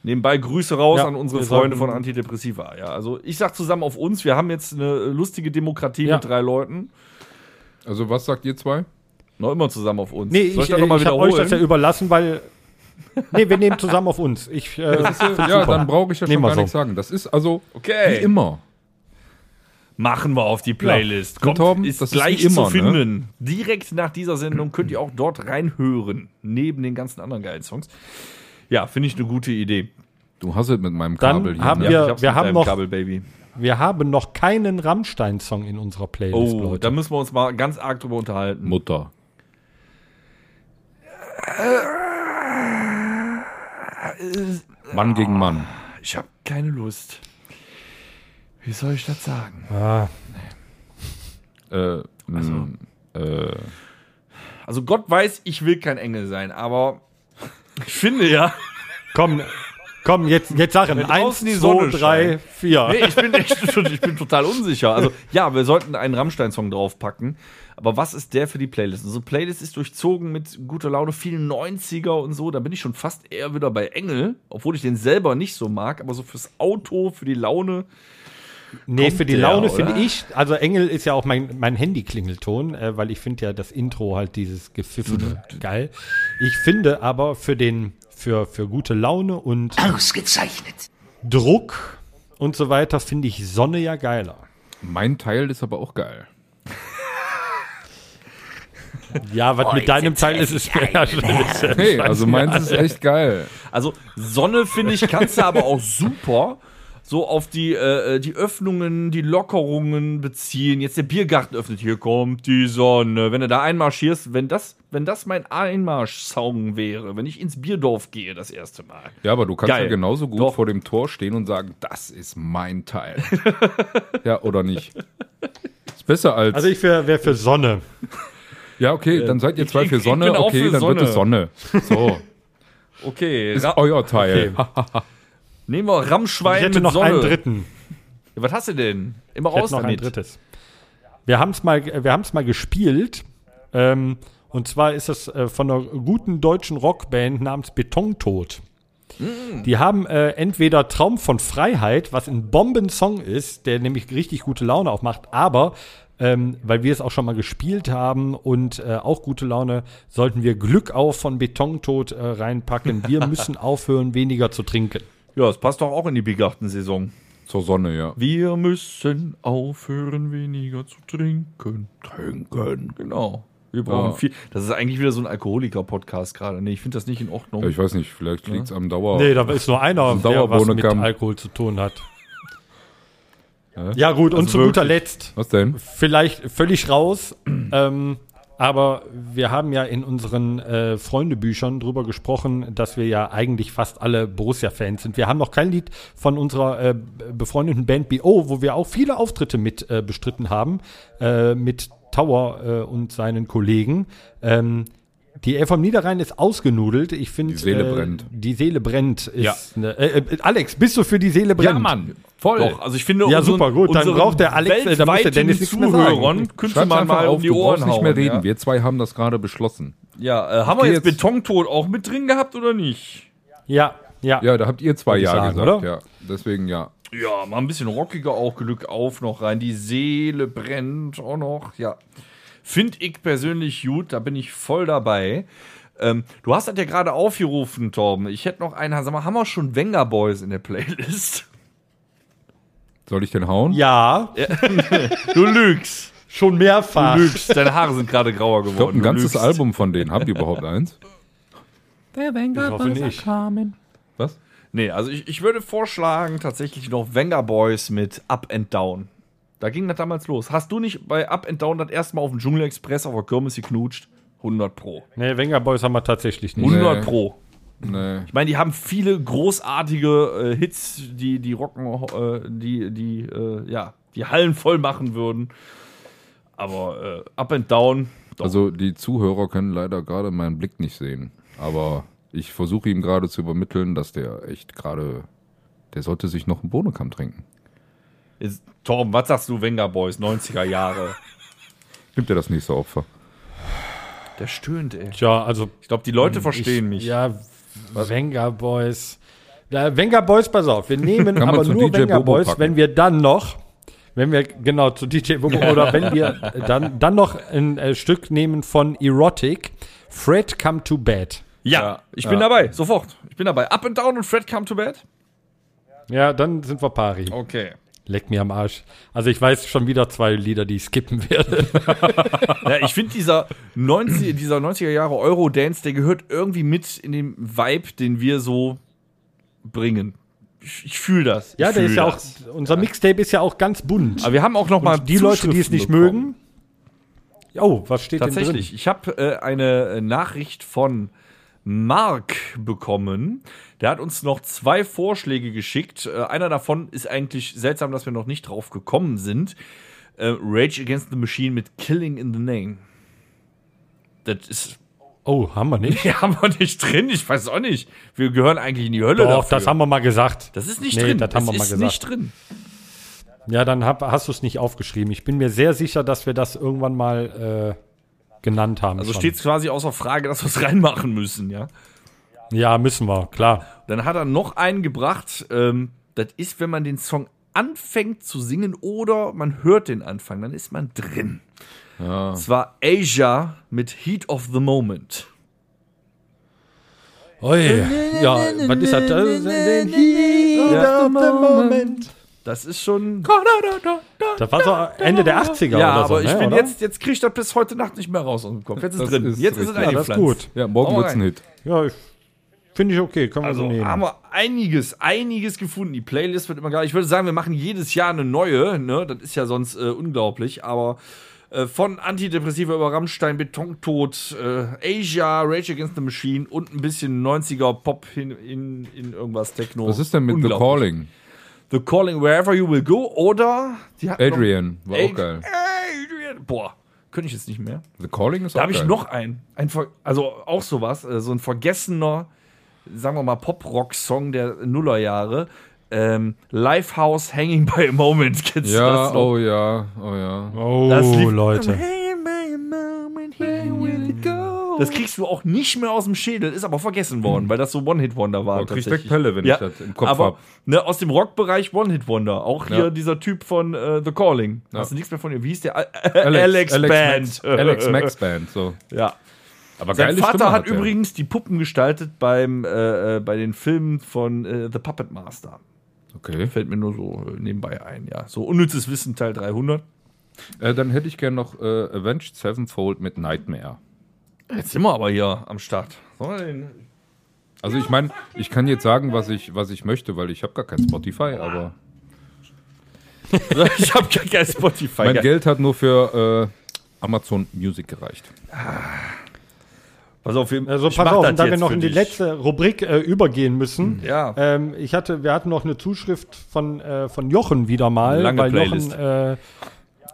Speaker 3: Nebenbei Grüße raus
Speaker 2: Ja,
Speaker 3: an unsere Freunde von Antidepressiva. Ja, also ich sag zusammen auf uns, wir haben jetzt eine lustige Demokratie
Speaker 2: Ja.
Speaker 3: mit drei Leuten.
Speaker 4: Also, was sagt ihr zwei?
Speaker 3: Noch immer zusammen auf uns.
Speaker 2: Nee,
Speaker 3: Soll
Speaker 2: ich,
Speaker 3: mal
Speaker 2: ich habe euch das ja überlassen, weil. Nee, wir nehmen zusammen auf uns. Ich, äh,
Speaker 4: Ja,
Speaker 2: super.
Speaker 4: dann brauche ich ja schon
Speaker 2: Nehmen
Speaker 4: gar
Speaker 2: so.
Speaker 4: nichts sagen. Das ist also
Speaker 3: Okay.
Speaker 4: wie immer.
Speaker 3: Machen wir auf die Playlist.
Speaker 4: Ja,
Speaker 3: Kommt,
Speaker 4: Torben,
Speaker 3: ist
Speaker 4: das ist
Speaker 3: gleich
Speaker 4: wie immer,
Speaker 3: zu
Speaker 4: ne?
Speaker 3: finden. Direkt nach dieser Sendung könnt ihr auch dort reinhören. Neben den ganzen anderen geilen Songs. Ja, finde ich eine gute Idee.
Speaker 4: Du hast es mit meinem
Speaker 2: Dann
Speaker 4: Kabel hier.
Speaker 2: haben
Speaker 4: ne?
Speaker 2: wir-
Speaker 3: ich hab's
Speaker 2: wir
Speaker 3: mit
Speaker 2: haben noch-
Speaker 3: Kabel, Baby.
Speaker 2: wir haben noch keinen Rammstein-Song in unserer Playlist,
Speaker 3: Oh,
Speaker 2: Leute.
Speaker 3: da müssen wir uns mal ganz arg drüber unterhalten.
Speaker 4: Mutter. Mann gegen Mann.
Speaker 3: Ich habe keine Lust. Wie soll ich das sagen?
Speaker 2: Ah,
Speaker 4: Äh, also, äh,
Speaker 3: Also Gott weiß, ich will kein Engel sein, aber ich finde ja,
Speaker 2: komm, Komm, jetzt, jetzt Sachen.
Speaker 3: Wenn
Speaker 2: Eins,
Speaker 3: die
Speaker 2: zwei,
Speaker 3: Sonne
Speaker 2: drei, vier.
Speaker 3: Nee, ich bin, echt, ich bin total unsicher. Also, ja, wir sollten einen Rammstein-Song draufpacken. Aber was ist der für die Playlist? Unsere Playlist ist durchzogen mit guter Laune, vielen 90er und so. Da bin ich schon fast eher wieder bei Engel, obwohl ich den selber nicht so mag. Aber so fürs Auto, für die Laune.
Speaker 2: Nee,
Speaker 3: Kommt
Speaker 2: für die
Speaker 3: der,
Speaker 2: Laune finde ich, also Engel ist ja auch mein, mein Handy-Klingelton, äh, weil ich finde ja das Intro halt dieses Gepfiffene geil. Ich finde aber für den, für, für gute Laune und
Speaker 1: Ausgezeichnet.
Speaker 2: Druck und so weiter finde ich Sonne ja geiler.
Speaker 4: Mein Teil ist aber auch geil.
Speaker 2: Ja, was mit deinem Teil ist, ist ja schon.
Speaker 4: Hey, also meins ist echt geil.
Speaker 3: Also, Sonne, finde ich, kannst du aber auch super so auf die, äh, die Öffnungen, die Lockerungen beziehen. Jetzt der Biergarten öffnet, hier kommt die Sonne. Wenn du da einmarschierst, wenn das, wenn das mein Einmarsch-Song wäre, wenn ich ins Bierdorf gehe das erste Mal.
Speaker 4: Ja, aber du kannst
Speaker 3: Geil.
Speaker 4: ja genauso gut
Speaker 3: Doch.
Speaker 4: vor dem Tor stehen und sagen, das ist mein Teil. ja, oder nicht? Ist besser als.
Speaker 2: Also ich wäre für Sonne.
Speaker 4: ja, okay, dann seid ihr zwei
Speaker 3: ich-
Speaker 4: für
Speaker 3: ich
Speaker 4: Sonne. Okay,
Speaker 3: für
Speaker 4: dann wird es Sonne. So,
Speaker 3: Okay,
Speaker 4: ist euer Teil.
Speaker 3: Nehmen wir Rammschwein
Speaker 2: Ich hätte
Speaker 3: mit
Speaker 2: noch
Speaker 3: Sonne.
Speaker 2: einen dritten.
Speaker 3: Ja, was hast du denn? Immer
Speaker 2: Ich hätte
Speaker 3: raus
Speaker 2: noch ein
Speaker 3: damit.
Speaker 2: drittes. Wir haben es mal, wir haben's mal gespielt. Ähm, und zwar ist es äh, von einer guten deutschen Rockband namens Betontod. Die haben äh, entweder Traum von Freiheit, was ein Bombensong ist, der nämlich richtig gute Laune auch macht, aber ähm, weil wir es auch schon mal gespielt haben und äh, auch gute Laune, sollten wir Glück auf von Betontod äh, reinpacken. Wir müssen aufhören, weniger zu trinken.
Speaker 3: Ja, es passt doch auch in die Biergarten-Saison.
Speaker 4: Zur Sonne, ja.
Speaker 3: Wir müssen aufhören, weniger zu trinken. Trinken. Genau. Wir brauchen
Speaker 4: Ja.
Speaker 3: viel. Das ist eigentlich wieder so ein Alkoholiker-Podcast gerade. Nee, ich finde das nicht in Ordnung.
Speaker 4: ja. Ich weiß nicht, vielleicht liegt es am Dauer.
Speaker 2: Nee, da ist nur einer,
Speaker 4: Ein
Speaker 2: der was mit. Alkohol zu tun hat. Ja gut, und
Speaker 3: Also
Speaker 2: zu guter. Letzt,
Speaker 4: Was denn?
Speaker 2: vielleicht völlig raus, ähm, aber wir haben ja in unseren äh, Freundebüchern drüber gesprochen, dass wir ja eigentlich fast alle Borussia-Fans sind. Wir haben noch kein Lied von unserer äh, befreundeten Band BO, wo wir auch viele Auftritte mit äh, bestritten haben, äh, mit Tower äh, und seinen Kollegen. Ähm, die vom Niederrhein ist ausgenudelt. Ich finde,
Speaker 4: Die Seele
Speaker 2: äh,
Speaker 4: brennt.
Speaker 2: Die Seele brennt. Ist
Speaker 3: Ja.
Speaker 2: ne, äh, Alex, bist du für die Seele brennt?
Speaker 4: voll.
Speaker 3: Doch, also ich finde,
Speaker 2: Ja,
Speaker 3: unseren-
Speaker 2: super, gut. Dann braucht der Alex- äh, da muss der Dennis.
Speaker 3: Zuhörern könnte man mal
Speaker 4: auf,
Speaker 3: um die
Speaker 4: du
Speaker 3: Ohren
Speaker 4: brauchst nicht
Speaker 3: hauen.
Speaker 4: mehr reden.
Speaker 3: Ja,
Speaker 4: Wir zwei haben das gerade beschlossen.
Speaker 3: ja äh, haben wir jetzt
Speaker 4: jetzt-
Speaker 3: Betontod auch mit drin gehabt oder nicht?
Speaker 2: Ja, ja.
Speaker 4: Ja, da habt ihr zwei Ja
Speaker 2: sagen,
Speaker 4: gesagt,
Speaker 2: oder?
Speaker 4: ja. Deswegen ja.
Speaker 3: Ja, mal ein bisschen rockiger auch Glück auf noch rein. Die Seele brennt auch noch. Ja. Finde ich persönlich gut, da bin ich voll dabei. Ähm, du hast das ja gerade aufgerufen, Torben. Ich hätte noch einen. Sag mal, haben wir schon Wenger Boys in der Playlist?
Speaker 4: Soll ich den hauen?
Speaker 2: Ja,
Speaker 3: Du lügst.
Speaker 2: schon mehrfach.
Speaker 3: Du lügst. Deine Haare sind gerade grauer geworden.
Speaker 4: Ich glaube, ein
Speaker 3: Du
Speaker 4: ganzes
Speaker 3: lügst.
Speaker 4: Album von denen. Habt ihr überhaupt eins?
Speaker 2: Ich hoffe nicht.
Speaker 4: Was?
Speaker 3: Nee, also ich, ich würde vorschlagen, tatsächlich noch Wenger Boys mit Up and Down. Da ging das damals los. Hast du nicht bei Up and Down das erste Mal auf dem Dschungel Express auf der Kirmes geknutscht? 100 Pro.
Speaker 2: Nee, Wenger Boys haben wir tatsächlich nicht.
Speaker 3: 100
Speaker 4: Nee.
Speaker 3: Pro.
Speaker 4: Nee.
Speaker 3: Ich meine, die haben viele großartige äh, Hits, die die rocken, äh, die die äh, ja die Hallen voll machen würden. Aber äh, Up and Down. Doch.
Speaker 4: Also die Zuhörer können leider gerade meinen Blick nicht sehen. Aber ich versuche ihm gerade zu übermitteln, dass der echt gerade, der sollte sich noch einen Bohnenkamm trinken.
Speaker 3: Jetzt, Torben, was sagst du, Wenger Boys, 90er Jahre?
Speaker 4: Nimmt er das nächste Opfer?
Speaker 3: Der stöhnt, ey.
Speaker 2: Tja, also.
Speaker 3: Ich glaube, die Leute
Speaker 2: ich,
Speaker 3: verstehen mich.
Speaker 2: Ja, Wenger Boys. Da, Wenger Boys, pass auf, wir nehmen aber nur
Speaker 4: DJ
Speaker 2: Wenger
Speaker 4: Bobo
Speaker 2: Boys,
Speaker 4: packen.
Speaker 2: wenn wir dann noch, wenn wir, genau, zu DJ Bobo, oder wenn wir dann, dann noch ein äh, Stück nehmen von Erotic, Fred Come to Bed.
Speaker 3: Ja, ich bin dabei, sofort. Ich bin dabei. Up and Down und Fred Come to Bed?
Speaker 2: Ja, dann sind wir pari.
Speaker 3: Okay.
Speaker 2: Leck mir am Arsch. Also ich weiß schon wieder zwei Lieder, die ich skippen werde.
Speaker 3: Ja, ich finde dieser 90, dieser 90er Jahre Euro-Dance, der gehört irgendwie mit in den Vibe, den wir so bringen. Ich, ich fühle das.
Speaker 2: Ja,
Speaker 3: ich
Speaker 2: der ist ja auch,
Speaker 3: das.
Speaker 2: unser Mixtape ist ja auch ganz bunt.
Speaker 3: Aber wir haben auch noch mal
Speaker 2: Und die Leute, die es nicht
Speaker 3: bekommen.
Speaker 2: mögen. Oh, was steht denn
Speaker 3: Tatsächlich.
Speaker 2: drin?
Speaker 3: Ich habe äh, eine Nachricht von Mark bekommen. Der hat uns noch zwei Vorschläge geschickt. Äh, einer davon ist eigentlich seltsam, dass wir noch nicht drauf gekommen sind. Äh, Rage Against the Machine mit Killing in the Name. Das ist
Speaker 2: Oh, haben wir nicht?
Speaker 3: Die haben wir nicht drin. Ich weiß auch nicht. Wir gehören eigentlich in die Hölle.
Speaker 2: Doch,
Speaker 3: dafür.
Speaker 2: das haben wir mal gesagt.
Speaker 3: Das ist nicht
Speaker 2: Nee,
Speaker 3: drin.
Speaker 2: das haben wir
Speaker 3: ist
Speaker 2: mal gesagt.
Speaker 3: nicht drin.
Speaker 2: Ja, dann hab, hast du es nicht aufgeschrieben. Ich bin mir sehr sicher, dass wir das irgendwann mal äh, genannt haben.
Speaker 3: Also steht es quasi außer Frage, dass wir es reinmachen müssen, ja.
Speaker 2: Ja, müssen wir, klar.
Speaker 3: Dann hat er noch einen gebracht. Ähm, das ist, wenn man den Song anfängt zu singen oder man hört den Anfang, dann ist man drin.
Speaker 4: Ja.
Speaker 3: Es war Asia mit Heat of the Moment.
Speaker 2: Oi. Ja, was ist das? Heat of the Moment.
Speaker 3: Das ist schon.
Speaker 2: Das war so Ende der 80er
Speaker 3: Ja,
Speaker 2: oder so,
Speaker 3: aber ich
Speaker 2: ne,
Speaker 3: bin
Speaker 2: oder?
Speaker 3: jetzt, jetzt kriege ich das bis heute Nacht nicht mehr raus aus dem Kopf. Jetzt ist
Speaker 4: Das
Speaker 3: drin.
Speaker 4: ist
Speaker 3: jetzt ist es
Speaker 4: richtig.
Speaker 2: Ja, das ist
Speaker 3: eingepflanzt.
Speaker 2: gut.
Speaker 4: Ja, morgen
Speaker 3: Hau
Speaker 4: wird's ein. Hit.
Speaker 2: Ja, ich- finde ich okay. Können wir
Speaker 3: Also
Speaker 2: so nehmen.
Speaker 3: haben wir einiges, einiges gefunden. Die Playlist wird immer geil. Ich würde sagen, wir machen jedes Jahr eine neue. Ne? Das ist ja sonst äh, unglaublich. Aber äh, von Antidepressiva über Rammstein, Betontod, äh, Asia, Rage Against the Machine und ein bisschen 90er Pop in, in, in irgendwas Techno.
Speaker 4: Was ist denn mit The. Calling?
Speaker 3: The Calling Wherever You Will Go oder die hatten noch-
Speaker 4: Adrian, war auch
Speaker 3: Ad-
Speaker 4: geil.
Speaker 3: Adrian. Boah, könnte ich jetzt nicht mehr.
Speaker 4: The Calling ist
Speaker 3: Da
Speaker 4: auch
Speaker 3: habe ich
Speaker 4: geil.
Speaker 3: noch einen. ein also auch sowas, äh, so ein vergessener, sagen wir mal, Pop-Rock-Song der Nullerjahre. Ähm, Lifehouse Hanging by a Moment. Kennst du
Speaker 4: Ja,
Speaker 3: das noch?
Speaker 4: oh ja, oh ja.
Speaker 2: oh,
Speaker 3: Das
Speaker 2: Leute.
Speaker 3: Hanging by a moment, here we go. Das kriegst du auch nicht mehr aus dem Schädel, ist aber vergessen worden, weil das so One-Hit-Wonder war.
Speaker 4: Oh, krieg ich
Speaker 3: tatsächlich.
Speaker 4: direkt Pelle, wenn ich das im Kopf
Speaker 3: aber,
Speaker 4: hab.
Speaker 3: Ne, aus dem Rockbereich One-Hit-Wonder. Auch hier
Speaker 4: Ja.
Speaker 3: dieser Typ von äh, The Calling.
Speaker 4: Ja.
Speaker 3: Hast du nichts mehr von ihm? Wie hieß der? Alex, Band.
Speaker 4: Max, Alex Max Band, so.
Speaker 3: Ja.
Speaker 4: Aber
Speaker 3: Sein Vater
Speaker 4: Stimme
Speaker 3: hat
Speaker 4: er.
Speaker 3: übrigens die Puppen gestaltet beim, äh, äh, bei den Filmen von äh, The Puppet Master.
Speaker 4: Okay.
Speaker 3: Fällt mir nur so äh, nebenbei ein, ja. So unnützes Wissen Teil 300.
Speaker 4: Äh, dann hätte ich gern noch äh, Avenged Sevenfold mit Nightmare.
Speaker 3: Jetzt sind wir aber hier am Start.
Speaker 4: Also ich meine, ich kann jetzt sagen, was ich, was ich möchte, weil ich habe gar kein Spotify, aber
Speaker 3: ich habe gar kein Spotify.
Speaker 4: mein. Geld hat nur für äh, Amazon Music gereicht.
Speaker 3: Pass auf, wir,
Speaker 2: Also pass auf, und da wir noch in die
Speaker 3: dich.
Speaker 2: letzte Rubrik äh, übergehen müssen.
Speaker 3: Ja.
Speaker 2: Ähm, ich hatte, wir hatten noch eine Zuschrift von, äh, von Jochen wieder mal.
Speaker 3: Lange
Speaker 2: weil
Speaker 3: Playlist.
Speaker 2: Jochen, äh,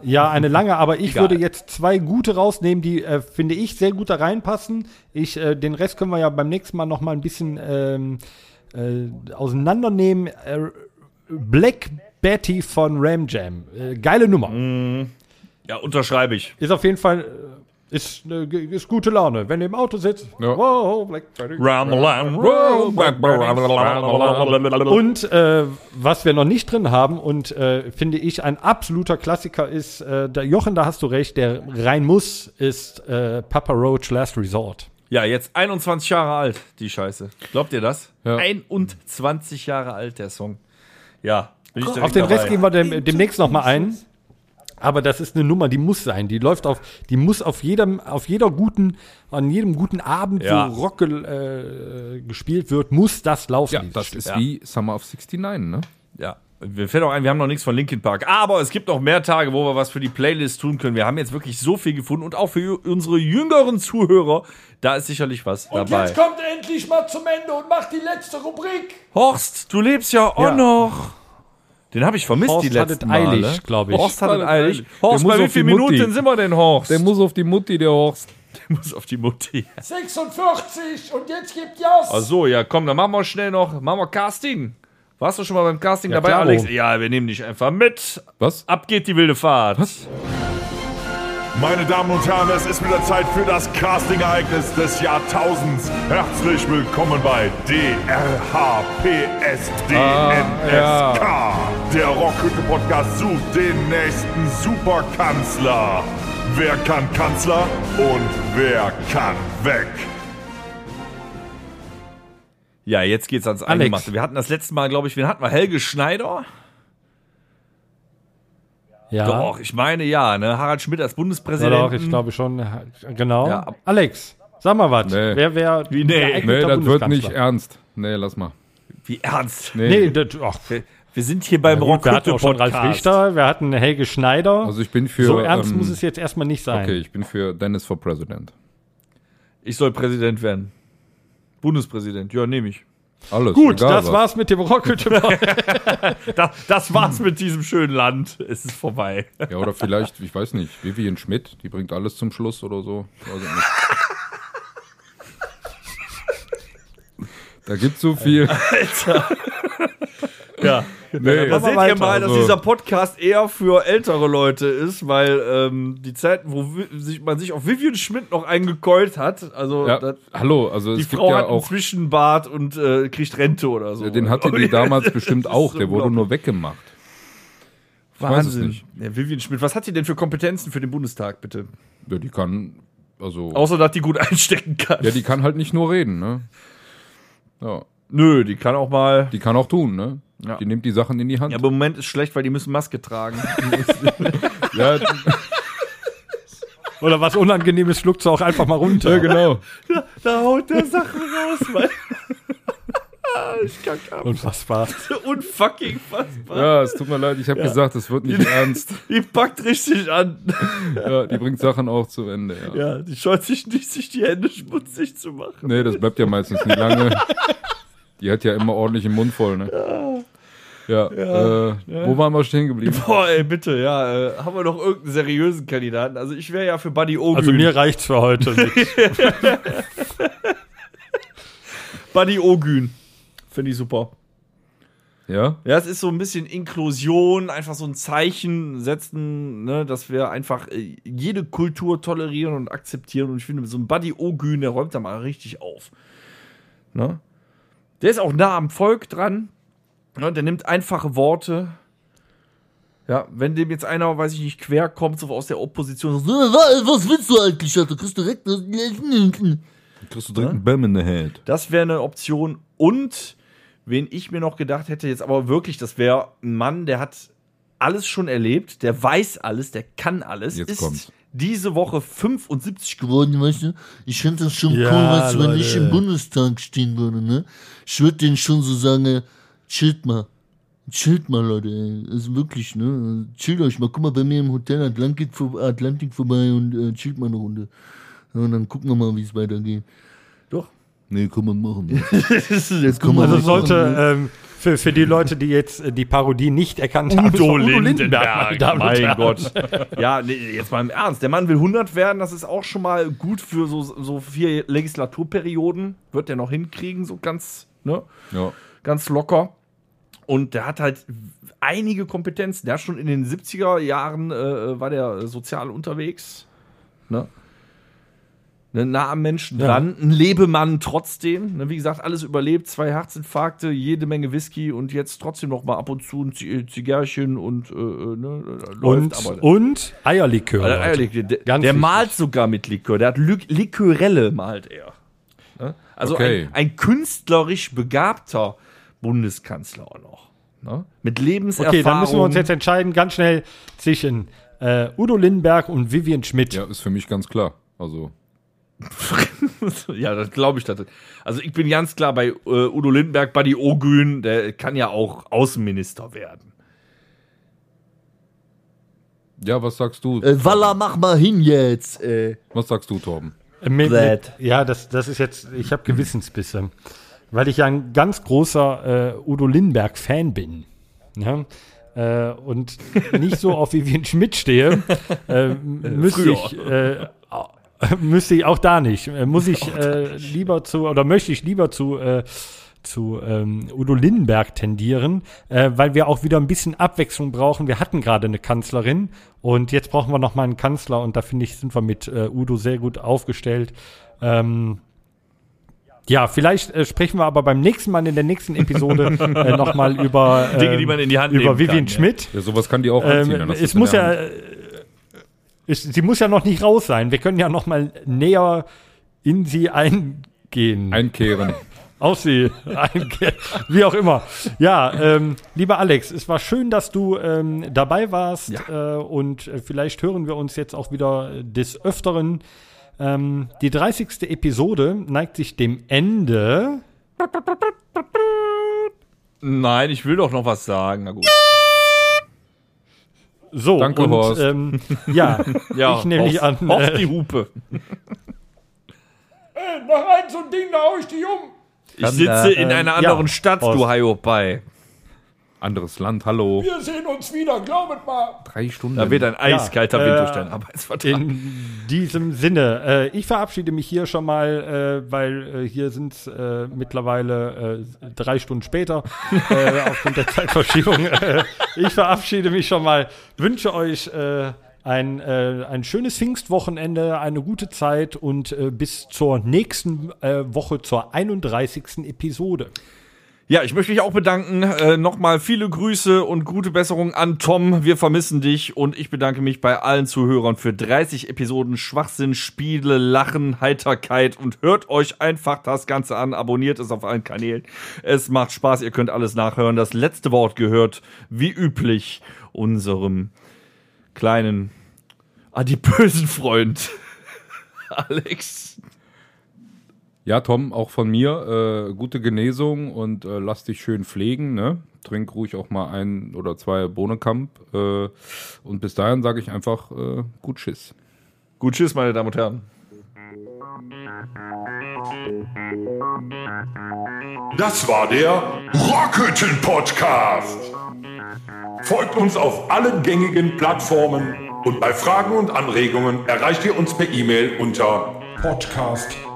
Speaker 2: ja, eine lange, aber ich
Speaker 3: Egal.
Speaker 2: würde jetzt zwei gute rausnehmen, die, äh, finde ich, sehr gut da reinpassen. Ich, äh, den Rest können wir ja beim nächsten Mal noch mal ein bisschen ähm, äh, auseinandernehmen. Äh, Black Betty von Ram Jam. Äh, geile Nummer.
Speaker 3: Ja, unterschreibe ich.
Speaker 2: Ist auf jeden Fall, äh, ist, äh, ist gute Laune. Wenn du im Auto sitzt,
Speaker 4: Ja.
Speaker 2: wow, Black Betty.
Speaker 3: Und
Speaker 2: äh, was wir noch nicht drin haben und äh, finde ich ein absoluter Klassiker ist, äh, der Jochen, da hast du recht, der rein muss, ist äh, Papa Roach Last Resort.
Speaker 3: ja, jetzt 21 Jahre alt, die Scheiße. Glaubt ihr das?
Speaker 4: Ja.
Speaker 3: 21 Jahre alt, der Song. Ja. bin ich
Speaker 2: Auf den
Speaker 3: dabei.
Speaker 2: Rest gehen wir dem, demnächst noch mal ein. Aber das ist eine Nummer, die muss sein. Die läuft auf, die muss auf jedem, auf jeder guten, an jedem guten Abend,
Speaker 3: Ja.
Speaker 2: wo Rock äh, gespielt wird, muss das laufen.
Speaker 4: Ja, das
Speaker 2: Stück.
Speaker 4: ist wie Summer of 69, ne?
Speaker 3: Ja. Mir fällt auch ein, wir haben noch nichts von Linkin Park. Aber es gibt noch mehr Tage, wo wir was für die Playlist tun können. Wir haben jetzt wirklich so viel gefunden und auch für unsere jüngeren Zuhörer, da ist sicherlich was dabei.
Speaker 2: kommt endlich mal zum Ende und macht die letzte Rubrik.
Speaker 3: Horst, du lebst ja auch
Speaker 2: Ja.
Speaker 3: noch. Den habe ich vermisst
Speaker 2: Horst
Speaker 3: die
Speaker 2: hat
Speaker 3: letzten
Speaker 2: es eilig,
Speaker 3: Male.
Speaker 2: glaub ich.
Speaker 3: Horst hat es eilig. Horst, bei wie vielen. Minuten sind wir denn, Horst?
Speaker 4: Der muss auf die Mutti, der Horst.
Speaker 3: Der muss auf die Mutti.
Speaker 2: 46 und jetzt gibt Jas.
Speaker 3: Ach so, ja, komm, dann machen wir schnell noch, machen wir Casting. Warst du schon mal beim Casting
Speaker 2: Ja,
Speaker 3: dabei,
Speaker 2: klaro.
Speaker 3: Alex? Ja, wir nehmen dich einfach mit.
Speaker 4: Was?
Speaker 3: Ab geht die wilde Fahrt.
Speaker 1: Meine Damen und Herren, es ist wieder Zeit für das Casting-Ereignis des Jahrtausends. Herzlich willkommen bei DRHPSDNSK. Der Rockhütte-Podcast sucht den nächsten Superkanzler. Wer kann Kanzler und wer kann weg?
Speaker 3: Ja, jetzt geht's ans. Eingemachte. Wir hatten das letzte Mal, glaube ich, wen hatten wir? Helge Schneider?
Speaker 2: Ja,
Speaker 3: Doch, ich meine ja, ne? Harald Schmidt als
Speaker 2: ja
Speaker 3: Bundespräsident.
Speaker 2: doch, ich glaube schon. Genau.
Speaker 3: Ja,
Speaker 2: Alex, sag mal was.
Speaker 4: Nee.
Speaker 2: Wer wäre
Speaker 3: Wie, nee.
Speaker 4: Nee, das wird nicht ernst. Nee, lass mal.
Speaker 3: Wie ernst?
Speaker 4: Nee.
Speaker 2: Nee, das, ach,
Speaker 3: Wir, wir sind hier beim
Speaker 2: gut, wir hatten auch schon Ralf. Richter, wir hatten Helge Schneider.
Speaker 4: Also ich bin für.
Speaker 2: so ernst
Speaker 4: ähm,
Speaker 2: muss es jetzt erstmal nicht sein.
Speaker 4: Okay, ich bin für Dennis for President.
Speaker 3: Ich soll Präsident werden. Bundespräsident, ja, nehme ich.
Speaker 4: Alles.
Speaker 2: Gut,
Speaker 4: egal,
Speaker 2: das
Speaker 4: was.
Speaker 2: war's mit dem Rocket.
Speaker 3: das, das war's mit diesem schönen Land. Es ist vorbei.
Speaker 4: Ja, oder vielleicht, ich weiß nicht, Vivian Schmidt, die bringt alles zum Schluss oder so. Weiß ich nicht. Da gibt's so viel. Alter.
Speaker 3: Ja.
Speaker 4: Nee,
Speaker 3: Da seht ihr mal, dass
Speaker 4: Also-
Speaker 3: dieser Podcast eher für ältere Leute ist, weil ähm, die Zeiten, wo sich, man sich auf Vivian Schmidt noch eingekeult hat, also
Speaker 4: ja,
Speaker 3: das,
Speaker 4: hallo, also
Speaker 3: die Frau
Speaker 4: ja
Speaker 3: hat einen
Speaker 4: auch,
Speaker 3: Zwischenbart und äh, kriegt Rente oder so.
Speaker 4: den hatte die damals bestimmt auch, der wurde nur weggemacht. es
Speaker 3: Wahnsinn. Ja, Vivian Schmidt, was hat die denn für Kompetenzen für den Bundestag, bitte?
Speaker 4: Ja, die kann, also,
Speaker 3: Außer, dass die gut einstecken kann.
Speaker 4: ja, die kann halt nicht nur reden, ne? Ja,
Speaker 3: Nö, die kann auch mal.
Speaker 4: die kann auch tun, ne?
Speaker 3: Ja.
Speaker 4: Die nimmt die Sachen in die Hand.
Speaker 3: Ja, aber im Moment ist schlecht, weil die müssen Maske tragen.
Speaker 4: Ja,
Speaker 2: Oder was Unangenehmes schluckt sie auch einfach mal runter.
Speaker 4: genau.
Speaker 3: da haut der Sachen raus, weil. ich kann gar
Speaker 2: Unfassbar.
Speaker 3: Unfucking fassbar.
Speaker 4: Ja, es tut mir leid, ich habe gesagt, es wird nicht ernst.
Speaker 3: Die packt richtig an.
Speaker 4: Ja, die bringt Sachen auch zu Ende, ja.
Speaker 3: Ja, die scheut sich nicht, sich die Hände schmutzig zu machen.
Speaker 4: Nee, das bleibt ja meistens nicht lange. Die hat ja immer ordentlich den Mund voll, ne? Ja, äh, wo waren wir stehen geblieben?
Speaker 3: Boah, ey, bitte, ja, äh, haben wir noch irgendeinen seriösen Kandidaten? Also ich wäre ja für Buddy Ogün.
Speaker 2: Also mir reicht's für heute. Mit.
Speaker 3: Buddy Ogün. Finde ich super.
Speaker 4: Ja?
Speaker 3: Ja, es ist so ein bisschen Inklusion, einfach so ein Zeichen setzen, ne, dass wir einfach äh, jede Kultur tolerieren und akzeptieren. Und ich finde, so ein Buddy Ogün, der räumt da mal richtig auf. Ne? Der ist auch nah am Volk dran. Ne? Der nimmt einfache Worte. Ja, wenn dem jetzt einer, weiß ich nicht, quer kommt, so aus der Opposition, so,
Speaker 6: Was, was willst du eigentlich, Alter? Kriegst du direkt.
Speaker 4: Kriegst du direkt einen Bam in the head.
Speaker 3: Das wäre eine Option. Und wen ich mir noch gedacht hätte, jetzt aber wirklich, das wäre ein Mann, der hat alles schon erlebt, der weiß alles, der kann alles,
Speaker 4: Jetzt
Speaker 3: ist
Speaker 4: kommt's.
Speaker 3: diese Woche 75
Speaker 6: geworden, weißt du? Ich fände das schon
Speaker 2: Ja,
Speaker 6: cool, weißt du, wenn ich im Bundestag stehen würde, ne? Ich würde denen schon so sagen, chillt mal. Chillt mal, Leute, ey. Das ist wirklich, ne? Chillt euch mal. Guck mal, bei mir im Hotel Atlantik, Atlantik vorbei und äh, chillt mal eine Runde. Ja, und dann gucken wir mal, wie es weitergeht.
Speaker 3: Doch.
Speaker 6: Nee, kann man machen.
Speaker 3: Jetzt
Speaker 6: Kann man
Speaker 2: Also sollte ähm, für, für die Leute, die jetzt äh, die Parodie nicht erkannt haben, meine Damen und
Speaker 3: mein. Gott. Ja, nee, jetzt mal im Ernst. Der Mann will 100 werden, das ist auch schon mal gut für so, so vier Legislaturperioden. Wird der noch hinkriegen, so ganz, ne?
Speaker 4: Ja.
Speaker 3: ganz locker. Und der hat halt einige Kompetenzen. Der hat schon in den 70er Jahren äh, war der sozial unterwegs. Ne? Ne, nah am Menschen dran, ein Lebemann trotzdem. Ne, wie gesagt, alles überlebt, zwei Herzinfarkte, jede Menge Whisky und jetzt trotzdem noch mal ab und zu ein Z Zigarrchen und äh, äh, ne,
Speaker 2: Und,
Speaker 3: aber.
Speaker 2: und Eierlikör.
Speaker 3: Äh,
Speaker 2: Leute.
Speaker 3: Eierlikör, der der
Speaker 2: wichtig.
Speaker 3: malt sogar mit Likör. Der hat Lik Likörelle malt er. Ne? Also
Speaker 4: Okay.
Speaker 3: ein, ein künstlerisch begabter Bundeskanzler auch noch. Ne? Mit Lebenserfahrung.
Speaker 2: Okay, dann müssen wir uns jetzt entscheiden, ganz schnell zwischen äh, Udo Lindenberg und Vivian Schmidt.
Speaker 4: ja, ist für mich ganz klar. Also,
Speaker 3: ja, das glaube ich. Das. Also ich bin ganz klar bei äh, Udo Lindenberg, Buddy Ogün, der kann ja auch Außenminister werden.
Speaker 4: ja, was sagst du?
Speaker 6: Äh, Walla, mach mal hin jetzt, äh.
Speaker 4: Was sagst du, Torben?
Speaker 2: Äh, Mit, mit, ja, das, das ist jetzt, ich habe Gewissensbisse, weil ich ja ein ganz großer äh, Udo Lindenberg-Fan bin. Ja? Äh, und nicht so auf Vivian Schmidt stehe, äh, müsste ich, äh, müsste ich auch da nicht. Äh, muss ich äh, lieber zu, oder möchte ich lieber zu, äh, zu ähm, Udo Lindenberg tendieren, äh, weil wir auch wieder ein bisschen Abwechslung brauchen. Wir hatten gerade eine Kanzlerin und jetzt brauchen wir noch mal einen Kanzler und da finde ich, sind wir mit äh, Udo sehr gut aufgestellt. Ähm, ja, vielleicht äh, sprechen wir aber beim nächsten Mal in der nächsten Episode äh, noch mal über
Speaker 3: Dinge, die
Speaker 2: ähm,
Speaker 3: man in die Hand
Speaker 2: über
Speaker 3: nehmen
Speaker 2: Vivian
Speaker 3: kann, ja.
Speaker 2: Schmidt.
Speaker 4: Ja, sowas kann die auch anziehen.
Speaker 2: Ähm,
Speaker 4: dann hast
Speaker 2: es muss ja, äh, es, sie muss ja noch nicht raus sein. Wir können ja noch mal näher in sie eingehen.
Speaker 4: Einkehren.
Speaker 2: Auf sie, wie auch immer. Ja, ähm, lieber Alex, es war schön, dass du ähm, dabei warst äh, und äh, vielleicht hören wir uns jetzt auch wieder des Öfteren. Ähm, die 30. Episode neigt sich dem Ende.
Speaker 3: Nein, ich will doch noch was sagen. Na gut.
Speaker 2: So,
Speaker 4: Danke,
Speaker 2: und,
Speaker 4: Horst.
Speaker 2: Ähm, ja, ich nehme mich an.
Speaker 3: Auf
Speaker 2: Äh,
Speaker 3: die Hupe.
Speaker 2: mach ein so ein Ding, da hau ich die um.
Speaker 3: Ich sitze in
Speaker 2: ähm,
Speaker 3: einer
Speaker 2: ja,
Speaker 3: anderen Stadt,
Speaker 2: Horst.
Speaker 3: du Hiopai.
Speaker 4: Anderes Land, hallo.
Speaker 1: Wir sehen uns wieder, glaubet mal.
Speaker 4: Drei Stunden.
Speaker 3: Da wird ein eiskalter Wind
Speaker 2: äh,
Speaker 3: durch deinen Arbeitsvertrag.
Speaker 2: In diesem Sinne, äh, ich verabschiede mich hier schon mal, äh, weil äh, hier sind es äh, mittlerweile äh, drei Stunden später äh, aufgrund der Zeitverschiebung. Äh, ich verabschiede mich schon mal, wünsche euch äh, ein, äh, ein schönes Pfingstwochenende, eine gute Zeit und äh, bis zur nächsten äh, Woche, zur 31. Episode.
Speaker 3: Ja, ich möchte mich auch bedanken. Äh, Nochmal viele Grüße und gute Besserung an Tom. Wir vermissen dich und ich bedanke mich bei allen Zuhörern für 30 Episoden Schwachsinn, Spiele, Lachen, Heiterkeit und hört euch einfach das Ganze an. Abonniert es auf allen Kanälen. Es macht Spaß. Ihr könnt alles nachhören. Das letzte Wort gehört, wie üblich, unserem kleinen adipösen Freund Alex.
Speaker 4: Ja, Tom, auch von mir äh, gute Genesung und äh, lass dich schön pflegen. Ne? Trink ruhig auch mal ein oder zwei Bohnekamp. Äh, und bis dahin sage ich einfach äh, gut Schiss.
Speaker 3: Gut, tschüss, meine Damen und Herren.
Speaker 1: Das war der Rockhütten Podcast. Folgt uns auf allen gängigen Plattformen und bei Fragen und Anregungen erreicht ihr uns per E-Mail unter